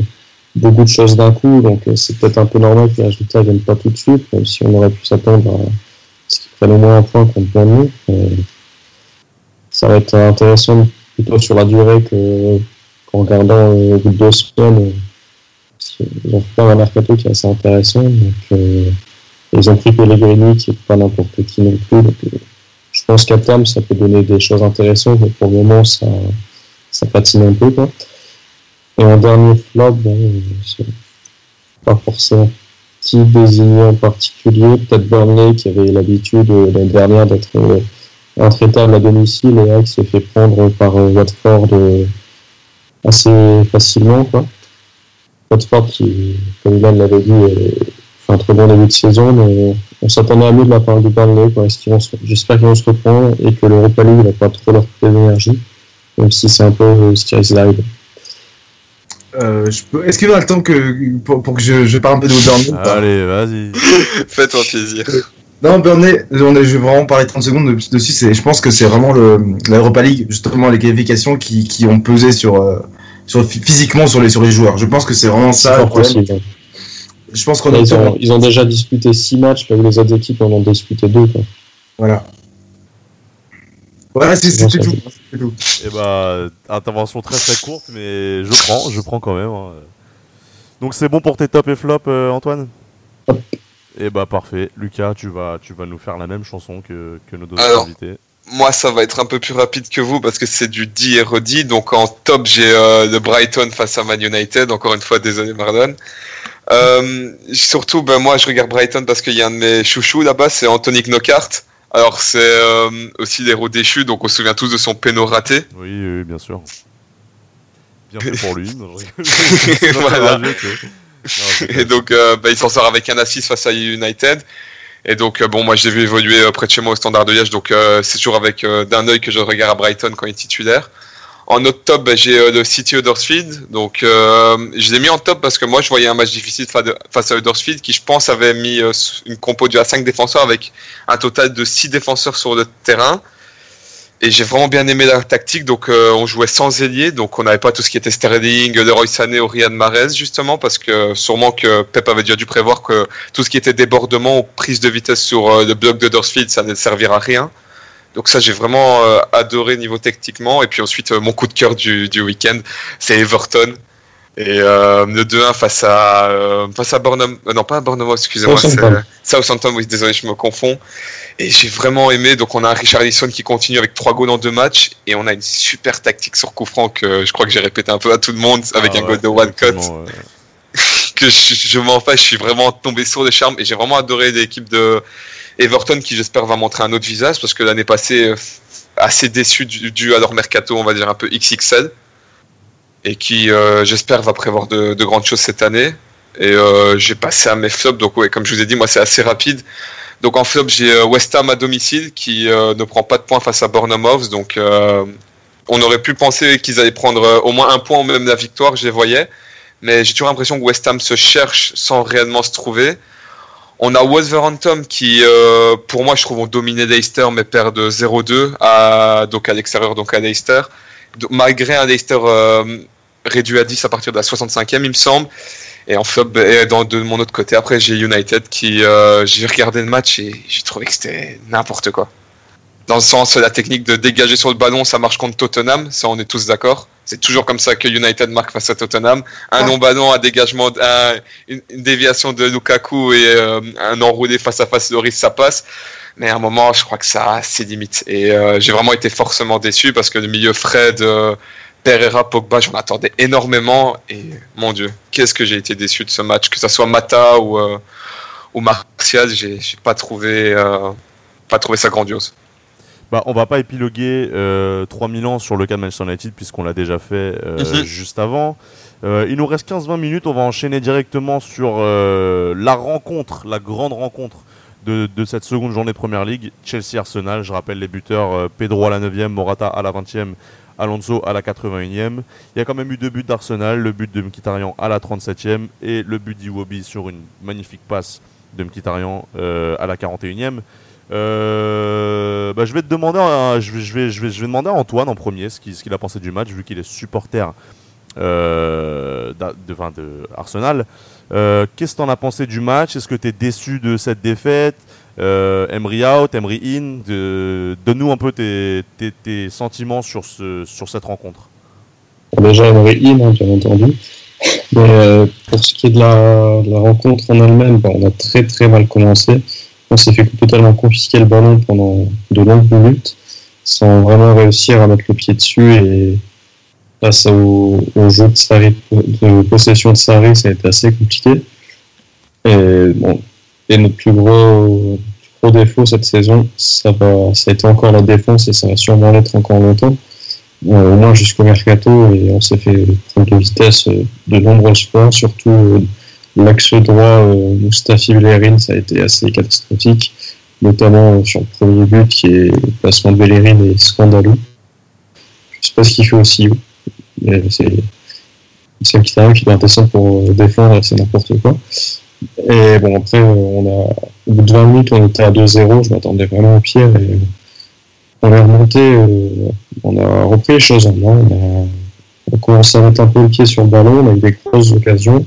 beaucoup de choses d'un coup, donc euh, c'est peut-être un peu normal que les résultats ne viennent pas tout de suite, même si on aurait pu s'attendre à ce qu'ils prennent au moins un point contre Bournemouth. Euh, ça va être intéressant plutôt sur la durée que qu'en regardant au bout de deux semaines. qu'ils ont fait un mercato qui est assez intéressant, donc euh, ils ont pris Pellegrini, qui n'est pas n'importe qui non plus. Donc, euh, je pense qu'à terme, ça peut donner des choses intéressantes, mais pour le moment, ça, ça patine un peu. Quoi. Et en dernier flop, bon, euh, c'est pas forcément qui désigné en particulier. Peut-être Burnley, qui avait l'habitude euh, l'année dernière d'être intraitable à domicile, et là, qui s'est fait prendre par Watford assez facilement. Quoi. Watford, qui, comme Ilan l'avait dit, un très bon début de saison, mais on s'attendait à mieux de la part du Burnley. quoi. Est-ce qu'ils vont se- J'espère qu'ils vont se reprendre et que l'Europa League va pas trop leur couper d'énergie, même si c'est un peu euh, ce qui risque d'arriver. euh, peux... Est-ce qu'il y aura le temps que, pour, pour que je, je parle un peu de Burnley Allez, vas-y. [laughs] Fais-toi plaisir. Non, Burnley, on est- je vais vraiment parler 30 secondes de- dessus. c'est- Je pense que c'est vraiment le- l'Europa League, justement les qualifications qui, qui ont pesé sur, euh, sur physiquement sur les, sur les joueurs. Je pense que c'est vraiment ça. le fort problème. possible. Je pense qu'en Là, ils, ont, octobre, ils ont déjà disputé 6 matchs, là où les autres équipes en ont disputé 2. voilà. Voilà, c'est tout. Et bah, intervention très très courte, mais je prends, je prends quand même. hein. Donc c'est bon pour tes top et flop, euh, Antoine? Et bah parfait. Lucas, tu vas, tu vas nous faire la même chanson que, que nos deux Alors. invités. Moi, ça va être un peu plus rapide que vous parce que c'est du dit et redit. Donc en top, j'ai euh, le Brighton face à Man United. Encore une fois, désolé Marlon. Euh, surtout, ben moi, je regarde Brighton parce qu'il y a un de mes chouchous là-bas, c'est Anthony Knockhart. Alors c'est euh, aussi l'héros déchu, donc on se souvient tous de son péno raté. Oui, oui, bien sûr. Bien fait pour lui. [laughs] [laughs] Voilà. Et donc, euh, bah, il s'en sort avec un assist face à United. Et donc, bon, moi, j'ai vu évoluer près de chez moi au Standard de Liège. Donc, c'est toujours avec d'un œil que je regarde à Brighton quand il est titulaire. En bah, j'ai euh, le City Huddersfield. Donc, euh, je l'ai mis en top parce que moi, je voyais un match difficile fa- de- face à Huddersfield qui, je pense, avait mis euh, une compo due à 5 défenseurs avec un total de 6 défenseurs sur le terrain. Et j'ai vraiment bien aimé la tactique. Donc, on jouait sans ailier. Donc, on n'avait pas tout ce qui était Sterling, Leroy Sané ou Riyad Mahrez, justement, parce que sûrement que Pep avait déjà dû prévoir que tout ce qui était débordement ou prise de vitesse sur le bloc de Dorsfield, ça ne servira à rien. Donc, ça, j'ai vraiment euh, adoré niveau techniquement. Et puis ensuite, euh, mon coup de cœur du, du week-end, c'est Everton. Et euh, le 2-1 face à, face à Burnham, non pas à Burnham, excusez-moi, Southampton. Southampton, oui, désolé, je me confonds. Et j'ai vraiment aimé. Donc, on a un Richarlison qui continue avec trois goals en deux matchs. Et on a une super tactique sur coup franc que je crois que j'ai répété un peu à tout le monde avec Ah un ouais, goal de one cut. ouais. [laughs] Que je, je m'en fâche. Je suis vraiment tombé sur le charme. Et j'ai vraiment adoré l'équipe de Everton qui, j'espère, va montrer un autre visage. Parce que l'année passée, euh, assez déçu dû à leur mercato, on va dire un peu XXL. Et qui, euh, j'espère, va prévoir de, de grandes choses cette année. Et euh, j'ai passé à mes flops. Donc, ouais, comme je vous ai dit, moi, c'est assez rapide. Donc en flop, j'ai West Ham à domicile qui ne prend pas de points face à Bournemouth. Donc on aurait pu penser qu'ils allaient prendre au moins un point ou même la victoire, je les voyais. Mais j'ai toujours l'impression que West Ham se cherche sans réellement se trouver. On a Wolverhampton qui, euh, pour moi, je trouve, ont dominé Leicester, mais perdent 0-2 à, donc à l'extérieur, donc à Leicester. Malgré un Leicester euh, réduit à 10 à partir de la 65e, il me semble. Et en flop, et dans, de mon autre côté, après, j'ai United qui, euh, j'ai regardé le match et j'ai trouvé que c'était n'importe quoi. Dans le sens, la technique de dégager sur le ballon, ça marche contre Tottenham, ça on est tous d'accord. C'est toujours comme ça que United marque face à Tottenham. Un Ah. non-ballon, un dégagement, un- une, une déviation de Lukaku et euh, un enroulé face à face, Loris, ça passe. Mais à un moment, je crois que ça a ses limites. Et euh, j'ai vraiment été forcément déçu parce que le milieu Fred, euh, Pereira, Pogba, j'en attendais énormément. Et mon Dieu, qu'est-ce que j'ai été déçu de ce match. Que ce soit Mata ou, euh, ou Martial, j'ai pas trouvé, pas trouvé ça grandiose. Bah, on va pas épiloguer euh, 3000 ans sur le cas de Manchester United puisqu'on l'a déjà fait euh, Mhm. juste avant. Euh, il nous reste 15-20 minutes, on va enchaîner directement sur euh, la rencontre, la grande rencontre de, de cette seconde journée de Première League, Chelsea-Arsenal. Je rappelle les buteurs, euh, Pedro à la 9e, Morata à la 20e, Alonso à la 81e. Il y a quand même eu deux buts d'Arsenal, le but de Mkhitaryan à la 37e et le but d'Iwobi sur une magnifique passe de Mkhitaryan euh, à la 41e. Euh, bah, je vais te demander, à- je, vais, je, vais, je, vais, demander à Antoine en premier ce qu'il a pensé du match, vu qu'il est supporter euh, de, Arsenal. Euh, Qu'est-ce que tu en as pensé du match? Est-ce que tu es déçu de cette défaite? Euh, Emery out, Emery in? Donne-nous un peu tes, tes, tes sentiments sur, ce, sur cette rencontre. Déjà, Emery in, hein, bien entendu. Pour ce qui est de la, de la rencontre en elle-même, bah, on a très très mal commencé. On s'est fait totalement confisquer le ballon pendant de longues minutes, sans vraiment réussir à mettre le pied dessus. Et face au, au jeu de, Sarri, de possession de Sarri, ça a été assez compliqué. Et, bon, et notre plus gros, gros défaut cette saison, ça, va, ça a été encore la défense et ça va sûrement l'être encore longtemps euh, au moins jusqu'au mercato et on s'est fait prendre de vitesse euh, de nombreuses fois, surtout euh, l'axe droit euh, Mustafi Bellerin, ça a été assez catastrophique, notamment euh, sur le premier but qui est le placement de Bellerin est scandaleux. Je sais pas ce qu'il fait aussi, mais c'est c'est qui doit descendre pour euh, défendre, c'est n'importe quoi. Et bon, après, euh, on a, au bout de 20 minutes, on était à 2-0, je m'attendais vraiment au pire et on est remonté, euh, on a repris les choses en main, on a, on a commencé à mettre un peu le pied sur le ballon, on a eu des grosses occasions.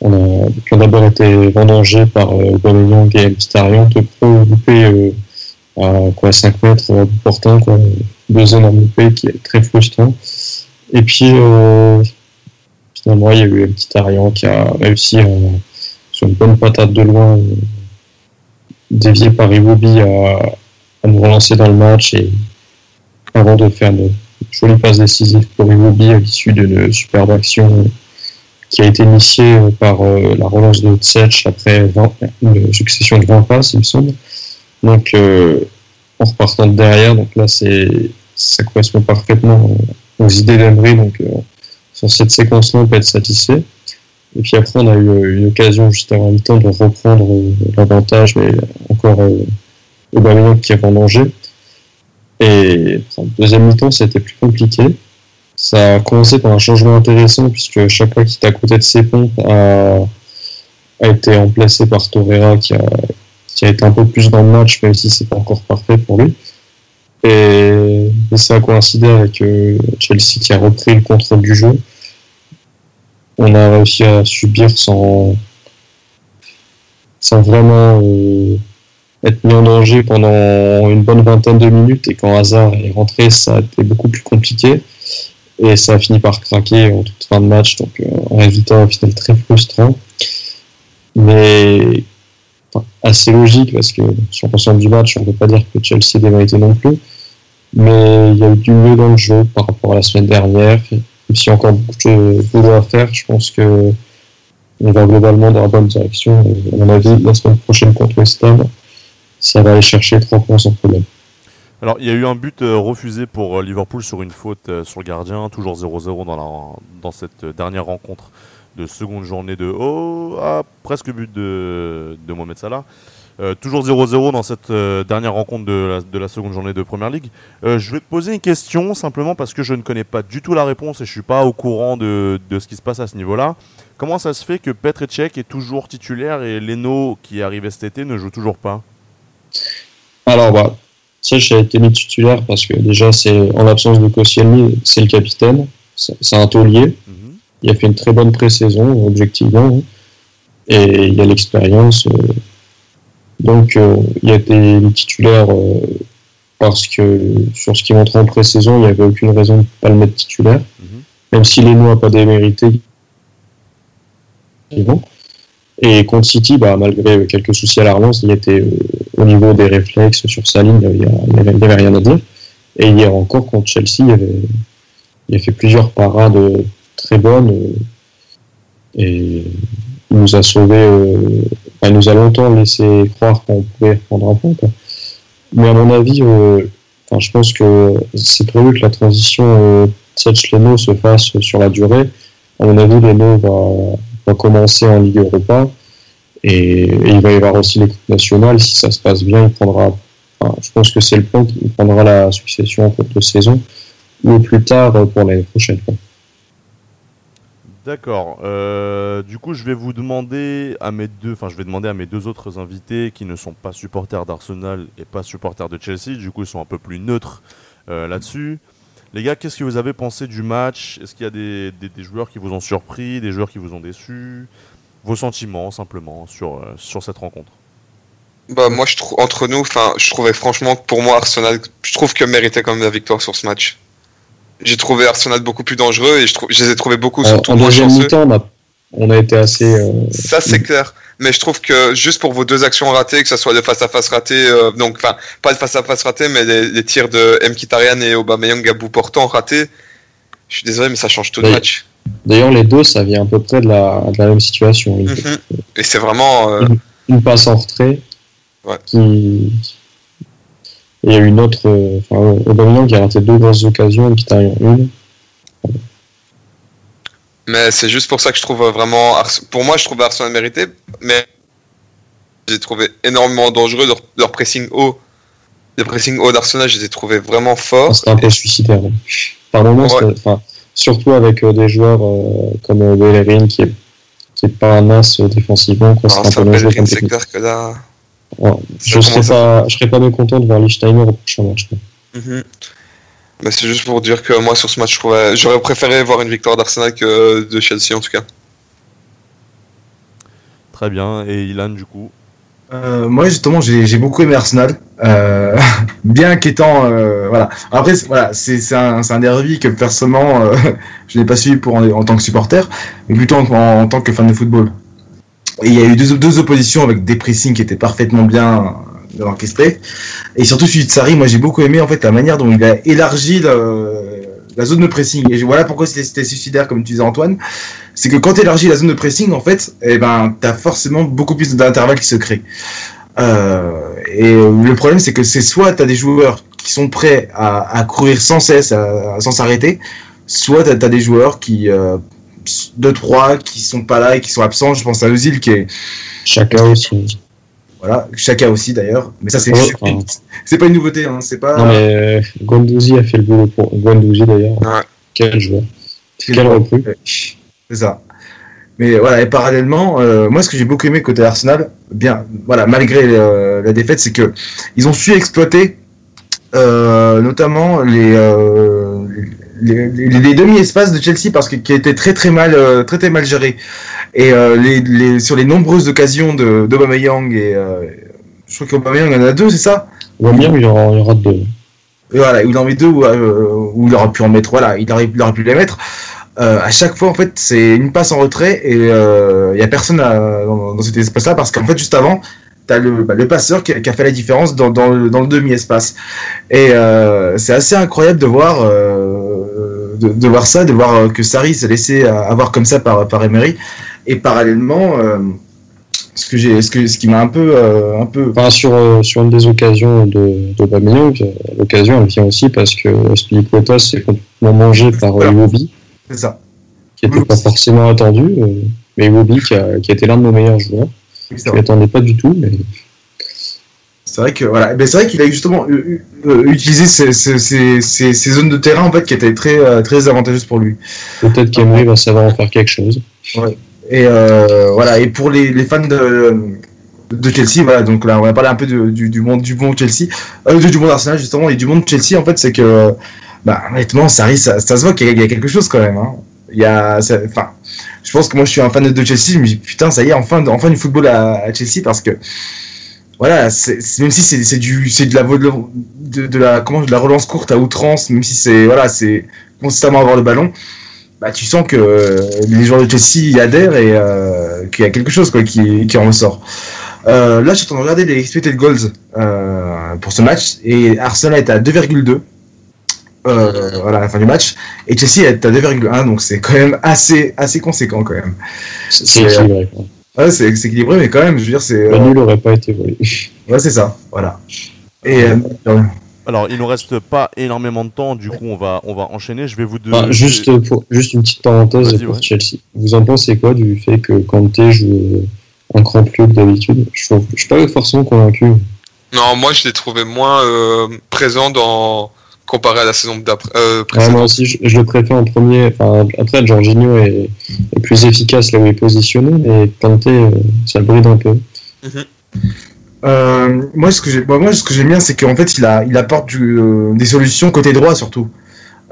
On a, qui ont d'abord été vendangés par euh, Aubameyang et Mkhitaryan, de pro loupé euh, à quoi, 5 mètres euh, portant, quoi, deux énormes loupés qui est très frustrant. Et puis, euh, finalement, il y a eu Mkhitaryan qui a réussi sur une bonne patate de loin, euh, dévié par Iwobi à, à nous relancer dans le match et avant de faire une jolie passe décisive pour Iwobi à l'issue d'une superbe action qui a été initiée par euh, la relance de Tsetch après 20 une succession de 20 passes, il me semble. Donc, euh, en repartant de derrière, donc là, c'est, ça correspond parfaitement aux idées d'Emery. Donc, euh, sur cette séquence-là, on peut être satisfait. Et puis après, on a eu une occasion juste avant le temps de reprendre l'avantage, mais encore euh, Aubameyang qui est en danger. Et en deuxième mi-temps, c'était plus compliqué. Ça a commencé par un changement intéressant, puisque fois qui était à côté de ses pompes a, a été remplacé par Torreira, qui a, qui a été un peu plus dans le match, même si c'est pas encore parfait pour lui. Et, et ça a coïncidé avec euh, Chelsea qui a repris le contrôle du jeu. On a réussi à subir sans, sans vraiment euh, être mis en danger pendant une bonne vingtaine de minutes. Et quand Hazard est rentré, ça a été beaucoup plus compliqué. Et ça a fini par craquer en toute fin de match. Donc, euh, un résultat au final très frustrant. Mais assez logique parce que sur l'ensemble du match, on ne peut pas dire que Chelsea démérité non plus. Mais il y a eu du mieux dans le jeu par rapport à la semaine dernière. Même s'il y a encore beaucoup de boulot à faire, je pense que on va globalement dans la bonne direction. À mon avis, la semaine prochaine contre West Ham, ça va aller chercher trois points sans problème. Alors, il y a eu un but euh, refusé pour euh, Liverpool sur une faute euh, sur le gardien, toujours 0-0 dans, la, dans cette dernière rencontre de seconde journée de oh, ah, presque but de, de Mohamed Salah. Toujours 0-0 dans cette dernière rencontre de la, de la, seconde journée de Première League. Je vais te poser une question simplement parce que je ne connais pas du tout la réponse et je suis pas au courant de, de ce qui se passe à ce niveau-là. Comment ça se fait que Petr Cech est toujours titulaire et Leno, qui est arrivé cet été, ne joue toujours pas? Alors, bah, Cech a été mis titulaire parce que déjà, c'est en l'absence de Koscielny, c'est le capitaine, c'est un taulier. Mm -hmm. Il a fait une très bonne pré-saison, objectivement, et il a l'expérience. Euh, donc, euh, il a été titulaire euh, parce que sur ce qui montrait en pré-saison, il n'y avait aucune raison de ne pas le mettre titulaire. Mm -hmm. Même si Leno n'a pas démérité. Et contre City, bah, malgré quelques soucis à la relance, il était euh, au niveau des réflexes sur sa ligne, il n'y avait, rien à dire. Et hier encore, contre Chelsea, il, a fait plusieurs parades très bonnes. Et il nous a sauvé, euh, il nous a longtemps laissé croire qu'on pouvait reprendre un point. Quoi. Mais à mon avis, euh, je pense que c'est prévu que la transition euh, Leno se fasse sur la durée. À mon avis, Leno va commencer en Ligue Europa et, il va y avoir aussi l'équipe nationale. Si ça se passe bien, il prendra. Je pense que c'est le point qu'il prendra la succession en cours de saison ou plus tard pour l'année prochaine. D'accord. Euh, du coup, je vais vous demander à mes deux, enfin, je vais demander à mes deux autres invités qui ne sont pas supporters d'Arsenal et pas supporters de Chelsea. Du coup, ils sont un peu plus neutres euh, là-dessus. Les gars, qu'est-ce que vous avez pensé du match? Est-ce qu'il y a des, des, des, joueurs qui vous ont surpris, des joueurs qui vous ont déçus? Vos sentiments, simplement, sur, euh, sur cette rencontre? Bah moi je trouve entre nous enfin je trouvais franchement que pour moi Arsenal je trouve que méritait quand même la victoire sur ce match j'ai trouvé Arsenal beaucoup plus dangereux et je, trouve, je les ai trouvés beaucoup euh, surtout en chanceux. Mi-temps, on, a, on a été assez. Euh... Ça c'est clair, mais je trouve que juste pour vos deux actions ratées, que ce soit le face à face raté, euh, donc enfin pas le face à face raté, mais les, les tirs de Mkhitaryan et Aubameyang à bout portant ratés. Je suis désolé, mais ça change tout le match. D'ailleurs, les deux, ça vient à peu près de la, de la même situation. Mm -hmm. Et c'est vraiment euh... une, une, passe en retrait ouais. qui, et il y a une autre, enfin, Aubameyang qui a raté deux grosses occasions, qui t'a une. Mais c'est juste pour ça que je trouve vraiment, pour moi, je trouve Arsenal mérité, mais j'ai trouvé énormément dangereux leur, leur pressing haut. Le pressing haut d'Arsenal, je les ai trouvés vraiment forts. C'était un peu suicidaire. Par moments, ouais. Surtout avec euh, des joueurs euh, comme euh, Bellerin qui est, qui est pas un as défensivement. C'est un peu Bellerin, c'est clair que là. Ouais. Je serais pas, je serais pas mécontent de voir Lichtheimer au prochain match. Mm -hmm. Mais c'est juste pour dire que moi sur ce match, j'aurais préféré voir une victoire d'Arsenal que de Chelsea en tout cas. Très bien. Et Ilan du coup? Euh, moi justement j'ai beaucoup aimé Arsenal, euh, [laughs] bien inquiétant. Euh, voilà. Après voilà c'est un, un derby que personnellement euh, [laughs] je n'ai pas suivi pour en, en, tant que supporter, mais plutôt en, en, tant que fan de football. Et il y a eu deux, deux oppositions avec des pressings qui étaient parfaitement bien euh, orchestrés. Et surtout celui de Sarri, moi j'ai beaucoup aimé en fait la manière dont il a élargi le- la zone de pressing. Et voilà pourquoi c'était suicidaire comme tu disais Antoine. C'est que quand tu élargis la zone de pressing, en fait, eh ben, tu as forcément beaucoup plus d'intervalles qui se créent. Euh, et le problème, c'est que c'est soit tu as des joueurs qui sont prêts à, à courir sans cesse, à- sans s'arrêter, soit tu as, des joueurs qui, euh, deux, trois, qui sont pas là et qui sont absents. Je pense à Özil qui est, Chacun aussi. voilà, Chaka aussi d'ailleurs. Mais ça, c'est [laughs] Ouais, c'est- pas une nouveauté, hein. C'est pas. Non, mais euh, Guendouzi a fait le boulot pour. Guendouzi d'ailleurs. Ouais. Quel joueur. Quel recrue. C'est ça. Mais voilà, et parallèlement, euh, moi ce que j'ai beaucoup aimé côté Arsenal, bien, voilà, malgré euh, la défaite, c'est que ils ont su exploiter euh, notamment les, euh, les, les- les demi-espaces de Chelsea parce que qui étaient très très mal très très mal gérés et euh, les, sur les nombreuses occasions de d'Aubameyang et euh, je crois qu'Aubameyang en a deux, c'est ça? Wamir, il y aura, aura deux. et voilà, il en met deux où, où il aurait pu en mettre, voilà, il aurait, il aurait pu les mettre. Euh, à chaque fois, en fait, c'est une passe en retrait et il n'y a personne à- dans, dans cet espace-là parce qu'en fait, juste avant, tu as le, bah, le passeur qui, a- qui a fait la différence dans, dans le, demi-espace. Et euh, c'est assez incroyable de voir, euh, de, de voir ça, de voir euh, que Sarri s'est laissé euh, avoir comme ça par, par Emery. Et parallèlement, euh, ce, que j'ai, ce, que, ce qui m'a un peu, euh, un peu Enfin, sur, euh, sur une des occasions de, euh, l'occasion elle vient aussi parce que Spilicueta s'est complètement mangé par euh, Voilà. C'est ça. qui n'était pas forcément attendu. euh, mais Iwobi qui a, qui a été l'un de nos meilleurs joueurs. Je ne m'attendais pas du tout, mais C'est vrai que voilà, ben, c'est vrai qu'il a justement eu- eu- euh, utilisé ces, ces, ces, ces- ces zones de terrain en fait qui étaient très euh, très avantageuses pour lui. peut-être qu'Emery va savoir en faire quelque chose. Et euh, voilà, et pour les, les fans de, de Chelsea, voilà, donc là on va parler un peu de- du, du monde du bon Chelsea, euh, du, du monde Arsenal justement et du monde Chelsea en fait, c'est que bah honnêtement, ça ça, se voit qu'il y, a- quelque chose quand même. Hein. Il y a, enfin, je pense que moi je suis un fan de Chelsea, dis putain ça y est, enfin, enfin du football à, Chelsea parce que voilà, même si c'est du c'est de la de la comment de la relance courte à outrance, même si c'est voilà c'est constamment avoir le ballon, bah tu sens que euh, les joueurs de Chelsea y adhèrent et euh, qu'il y a quelque chose quoi qui qui en ressort. Euh, là, je suis en train de regarder les expected goals euh, pour ce match et Arsenal est à 2,2 euh, voilà, à la fin du match et Chelsea est à 2,1 donc c'est quand même assez assez conséquent quand même. C'est équilibré. Ouais, c'est équilibré mais quand même, je veux dire c'est Le euh, nul n'aurait pas été volé. ouais c'est ça, voilà. Et euh, Alors, il nous reste pas énormément de temps, du coup, on va, on va enchaîner. Je vais vous donner. Ah, juste, pour, juste une petite parenthèse pour ouais. Chelsea. Vous en pensez quoi du fait que Kanté joue un cran plus haut que d'habitude? Je je suis pas forcément convaincu. Non, moi je l'ai trouvé moins euh, présent dans comparé à la saison d'après. Euh, Ouais, précédente. moi aussi, je, je le préfère en premier. Enfin, après, Jorginho est, est plus efficace là où il est positionné, mais Kanté, euh, ça bride un peu. Euh, moi, ce que j'ai, moi, moi, ce que j'aime bien, c'est qu'en fait, il, a, il apporte du, euh, des solutions côté droit surtout.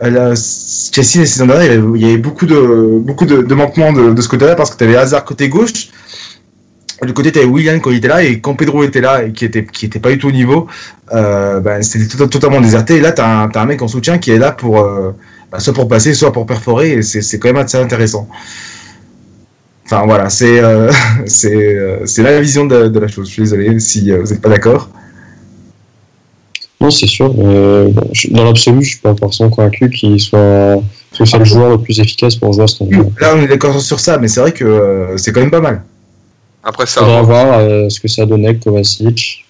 Euh, là, Chelsea, la saison dernière, il y avait, il y avait beaucoup de, beaucoup de, de manquements de, de ce côté-là parce que tu avais Hazard côté gauche. Du côté, tu avais William quand il était là et quand Pedro était là et qui était, qui était pas du tout au niveau, euh, ben, c'était to- totalement déserté. Et là, tu as, un mec en soutien qui est là pour, euh, bah, soit pour passer, soit pour perforer et c'est quand même assez intéressant. Enfin voilà, c'est euh, [laughs] c'est euh, c'est la vision de, de la chose. Je suis désolé si vous n'êtes pas d'accord. Non, c'est sûr. dans l'absolu, je suis pas forcément convaincu qu'il soit, que soit le joueur le plus efficace pour jouer à ce moment-là. Là, on est d'accord sur ça, mais c'est vrai que c'est quand même pas mal. Après ça, Faudra voir euh, ce que ça donnait avec Kovacic.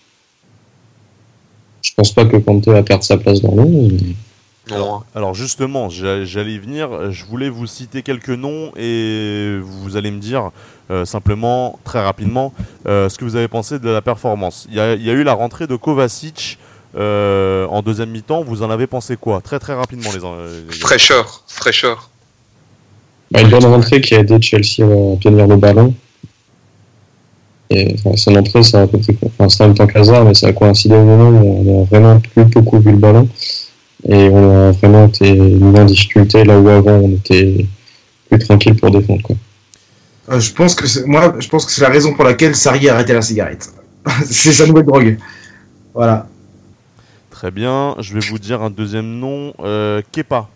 Je pense pas que Kanté va perdre sa place dans l'ombre. mais- non. Alors justement, j'a- j'allais y venir. Je voulais vous citer quelques noms et vous allez me dire euh, simplement, très rapidement, euh, ce que vous avez pensé de la performance. Il y a, il y a eu la rentrée de Kovacic euh, en deuxième mi-temps. Vous en avez pensé quoi? Très très rapidement les, les. Fraîcheur, fraîcheur. Bah, une bonne rentrée qui a aidé Chelsea à tenir le ballon. Et enfin, son entrée, ça a, enfin, c'est en même temps qu'Hazard, mais ça a coïncidé au moment où on a vraiment plus beaucoup vu le ballon. Et on a vraiment été mis en difficulté là où avant on était plus tranquille pour défendre. Quoi. Euh, je pense que c'est- moi, je pense que c'est la raison pour laquelle Sarri a arrêté la cigarette. [laughs] c'est sa nouvelle drogue. Voilà. Très bien. Je vais vous dire un deuxième nom. Euh, Kepa.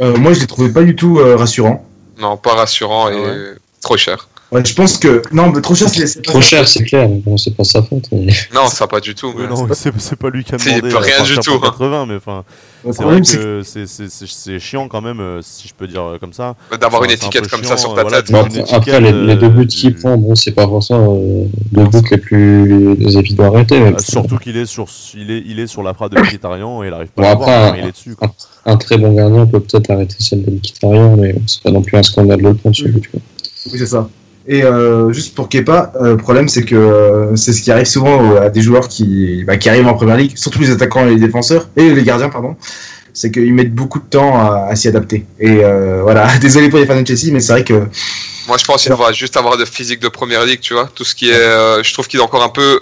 Euh, moi, je l'ai trouvé pas du tout euh, rassurant. Non, pas rassurant. Ah et ouais. trop cher. Ouais, je pense que. Non, mais trop cher, c'est. c'est pas Trop ça. cher, c'est clair. mais Bon, c'est pas sa faute. mais- Non, ça pas du tout. Ouais, mais- non, c'est c'est pas lui qui a C'est- il demandé. peut rien à du tout, pour hein. 80, mais enfin, Le c'est vrai c'est que. c'est- c'est c'est- c'est chiant quand même, euh, si je peux dire euh, comme ça. D'avoir une C'est un étiquette comme ça sur euh, ta voilà, tête. Bon, après, les, les deux euh, buts du- qu'il prend, bon, c'est pas forcément euh, le but les plus évidents à arrêter. mais surtout qu'il est sur, il est, il est sur la frappe de Mkhitaryan et il arrive pas Bon, à après, l'avoir, un- il est dessus. quoi. Un très bon gardien peut peut-être arrêter celle de Mkhitaryan, mais c'est pas non plus un scandale de le prendre sur le but. quoi. Oui, c'est ça. Et euh, juste pour Kepa, euh, le problème c'est que euh, c'est ce qui arrive souvent à des joueurs qui, bah, qui arrivent en première ligue, surtout les attaquants et les défenseurs, et les gardiens, pardon, c'est qu'ils mettent beaucoup de temps à, à s'y adapter. Et voilà, [laughs] désolé pour les fans de Chelsea, mais c'est vrai que Moi, je pense qu'il va juste avoir de physique de première ligue, tu vois. Tout ce qui est. je trouve qu'il est encore un peu.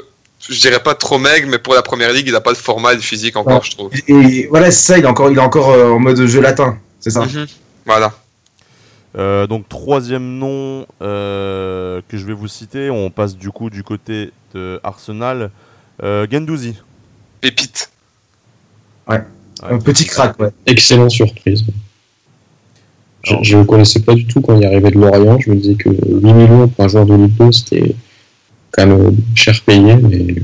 Je dirais pas trop maigre, mais pour la première ligue, il a pas de format de physique encore, Ouais. je trouve. et voilà, c'est ça, il est encore, il est encore euh, en mode jeu latin, c'est ça. Mhm. Voilà. Euh, donc troisième nom euh, que je vais vous citer, on passe du coup du côté de Arsenal, euh, Gendouzi. Pépite. Un petit crack, ouais. Excellente surprise. Je, Alors- je ne connaissais pas du tout quand il arrivait de Lorient. Je me disais que 8 millions pour un joueur de Ligue 2, c'était quand même euh, cher payé. Mais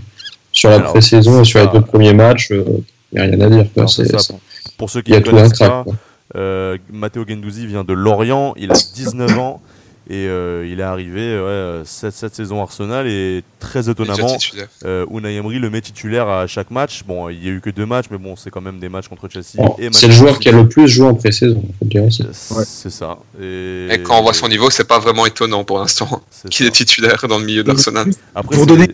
sur la pré-saison et sur les deux premiers matchs, il n'y a rien à dire. quoi. Alors, ça. Pour ceux qui Il y a ne tout un connaissent crack. pas, quoi. Euh, Matteo Gendouzi vient de Lorient, il a 19 ans et euh, il est arrivé ouais, cette, cette saison Arsenal et très étonnamment, euh, Unai Emery le met titulaire à chaque match. Bon, il y a eu que deux matchs, mais bon, c'est quand même des matchs contre Chelsea. Bon, et c'est le joueur qui a le plus joué en pré-saison. Euh, C'est ça. Et, Et quand on voit son niveau, c'est pas vraiment étonnant pour l'instant qu'il est titulaire dans le milieu d'Arsenal. Après, Pour donner-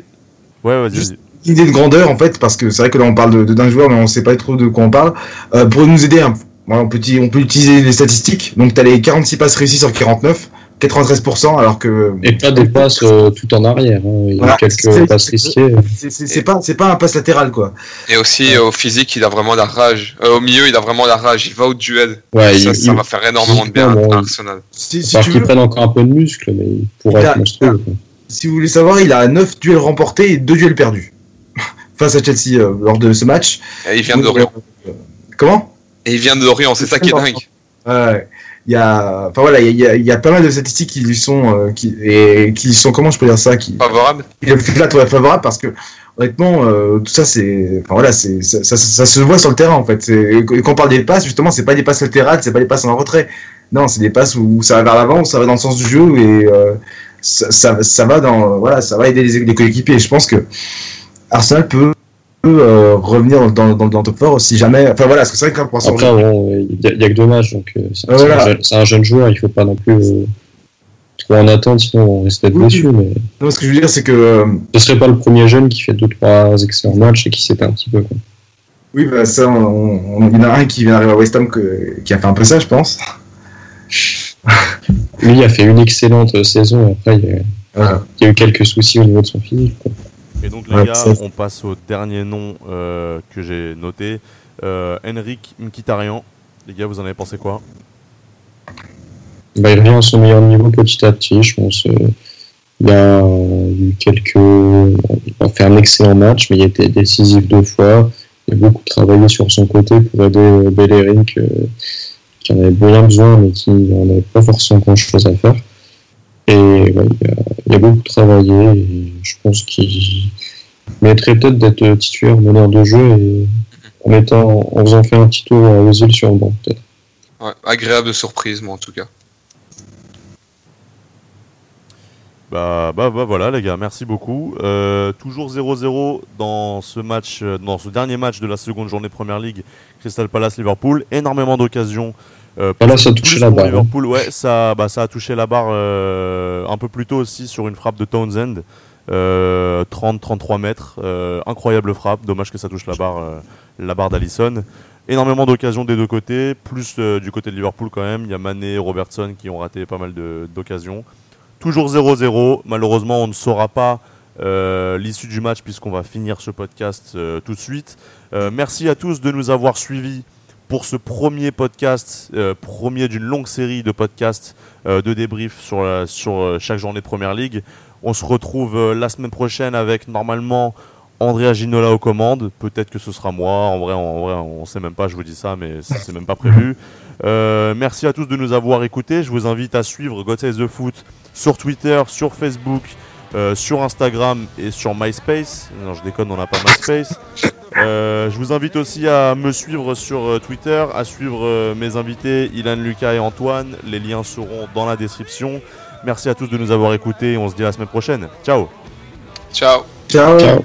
Ouais, vas-y, Juste- vas-y. Idée de grandeur en fait, parce que c'est vrai que là on parle de- de- d'un joueur, mais on sait pas trop de quoi on parle. Euh, pour nous aider, hein, voilà, on, peut, on peut utiliser les statistiques. Donc tu as les 46 passes réussies sur 49, 93%, alors que Et pas des passes euh, tout en arrière. hein. Il y a quelques C'est- passes risquées. c'est- c'est c'est pas, un passe latéral quoi. Et aussi, euh, au physique, il a vraiment la rage. Euh, au milieu, il a vraiment la rage. Il va au duel. Ouais, ça, il, ça il- va faire énormément de bien bon, à Arsenal. Si, si qu'il prenne encore un peu de muscle, mais il pourrait Il a- être monstrueux. quoi. si vous voulez savoir, il a 9 duels remportés et 2 duels perdus [laughs] face à Chelsea euh, lors de ce match. Et il vient de euh, comment? Et il vient de Lorient, c'est ça qui est dingue. Ouais. Il y a, enfin voilà, il y a, il y a pas mal de statistiques qui lui sont, euh, qui, et qui sont, comment je peux dire ça, qui, Favorable. qui le flattent, ouais, favorable parce que honnêtement, euh, tout ça, c'est, enfin voilà, c'est, ça, ça, ça se voit sur le terrain en fait. C'est- Quand on parle des passes, justement, c'est pas des passes latérales, c'est pas des passes en retrait. Non, c'est des passes où ça va vers l'avant, où ça va dans le sens du jeu et euh, ça, ça, ça va dans, voilà, ça va aider les, les coéquipiers. Et je pense que Arsenal peut, peut, euh, revenir dans, dans, dans le top 4 si jamais, enfin voilà, parce que c'est vrai que pour Après, bon, il n'y a, a que deux matchs, donc euh, c'est Ah, voilà. un, jeune- c'est un jeune joueur, il faut pas non plus euh, trop en attendre, sinon on risque d'être Oui. déçu. Mais non, ce que je veux dire, c'est que euh, ce serait pas le premier jeune qui fait deux trois excellents matchs et qui s'éteint un petit peu. quoi. Oui, bah ça, on, on- il y en a un qui vient d'arriver à West Ham que- qui a fait un peu ça, je pense. Lui il a fait une excellente saison, après il y a, il y a eu quelques soucis au niveau de son physique. quoi. Et donc les Ouais, gars, on passe au dernier nom euh, que j'ai noté. Euh, Henrik Mkhitaryan. Les gars, vous en avez pensé quoi? Bah, il revient à son meilleur niveau petit à petit, je pense. euh, il a eu quelques. Il a fait un excellent match, mais il a été décisif deux fois. Il a beaucoup travaillé sur son côté pour aider euh, Bellerin, qui en avait bien besoin, mais qui n'en avait pas forcément grand chose à faire. Et ouais, il, a, il a beaucoup travaillé, et je pense qu'il mériterait peut-être d'être titulaire meneur de jeu et en, mettant, en faisant faire un petit tour à Ozil sur le banc, peut-être. Ouais, agréable surprise, moi, en tout cas. Bah, bah, bah voilà les gars, merci beaucoup. Euh, toujours 0-0 dans ce match, euh, dans ce dernier match de la seconde journée Première Ligue, Crystal Palace Liverpool. Énormément d'occasions. Euh, là, ça a touché la barre, hein. Liverpool, ouais, ça, bah, ça a touché la barre euh, un peu plus tôt aussi sur une frappe de Townsend. Euh, 30-33 mètres. Euh, incroyable frappe. Dommage que ça touche la barre, la barre d'Alisson. Énormément d'occasions des deux côtés. Plus du côté de Liverpool quand même. Il y a Mané et Robertson qui ont raté pas mal d'occasions. Toujours 0-0. Malheureusement, on ne saura pas euh, l'issue du match puisqu'on va finir ce podcast euh, tout de suite. Euh, merci à tous de nous avoir suivis pour ce premier podcast, euh, premier d'une longue série de podcasts euh, de débrief sur, euh, chaque journée de Première Ligue. On se retrouve la semaine prochaine avec normalement Andrea Ginola aux commandes. Peut-être que ce sera moi. En vrai, en vrai on ne sait même pas, je vous dis ça, mais c'est même pas prévu. Merci à tous de nous avoir écoutés. Je vous invite à suivre God Save the Foot sur Twitter, sur Facebook, euh, sur Instagram et sur MySpace. Non, je déconne, on n'a pas MySpace. [laughs] Euh, je vous invite aussi à me suivre sur euh, Twitter, à suivre mes invités Ilan, Lucas et Antoine. Les liens seront dans la description. Merci à tous de nous avoir écoutés et on se dit à la semaine prochaine. Ciao Ciao. Ciao. Ciao.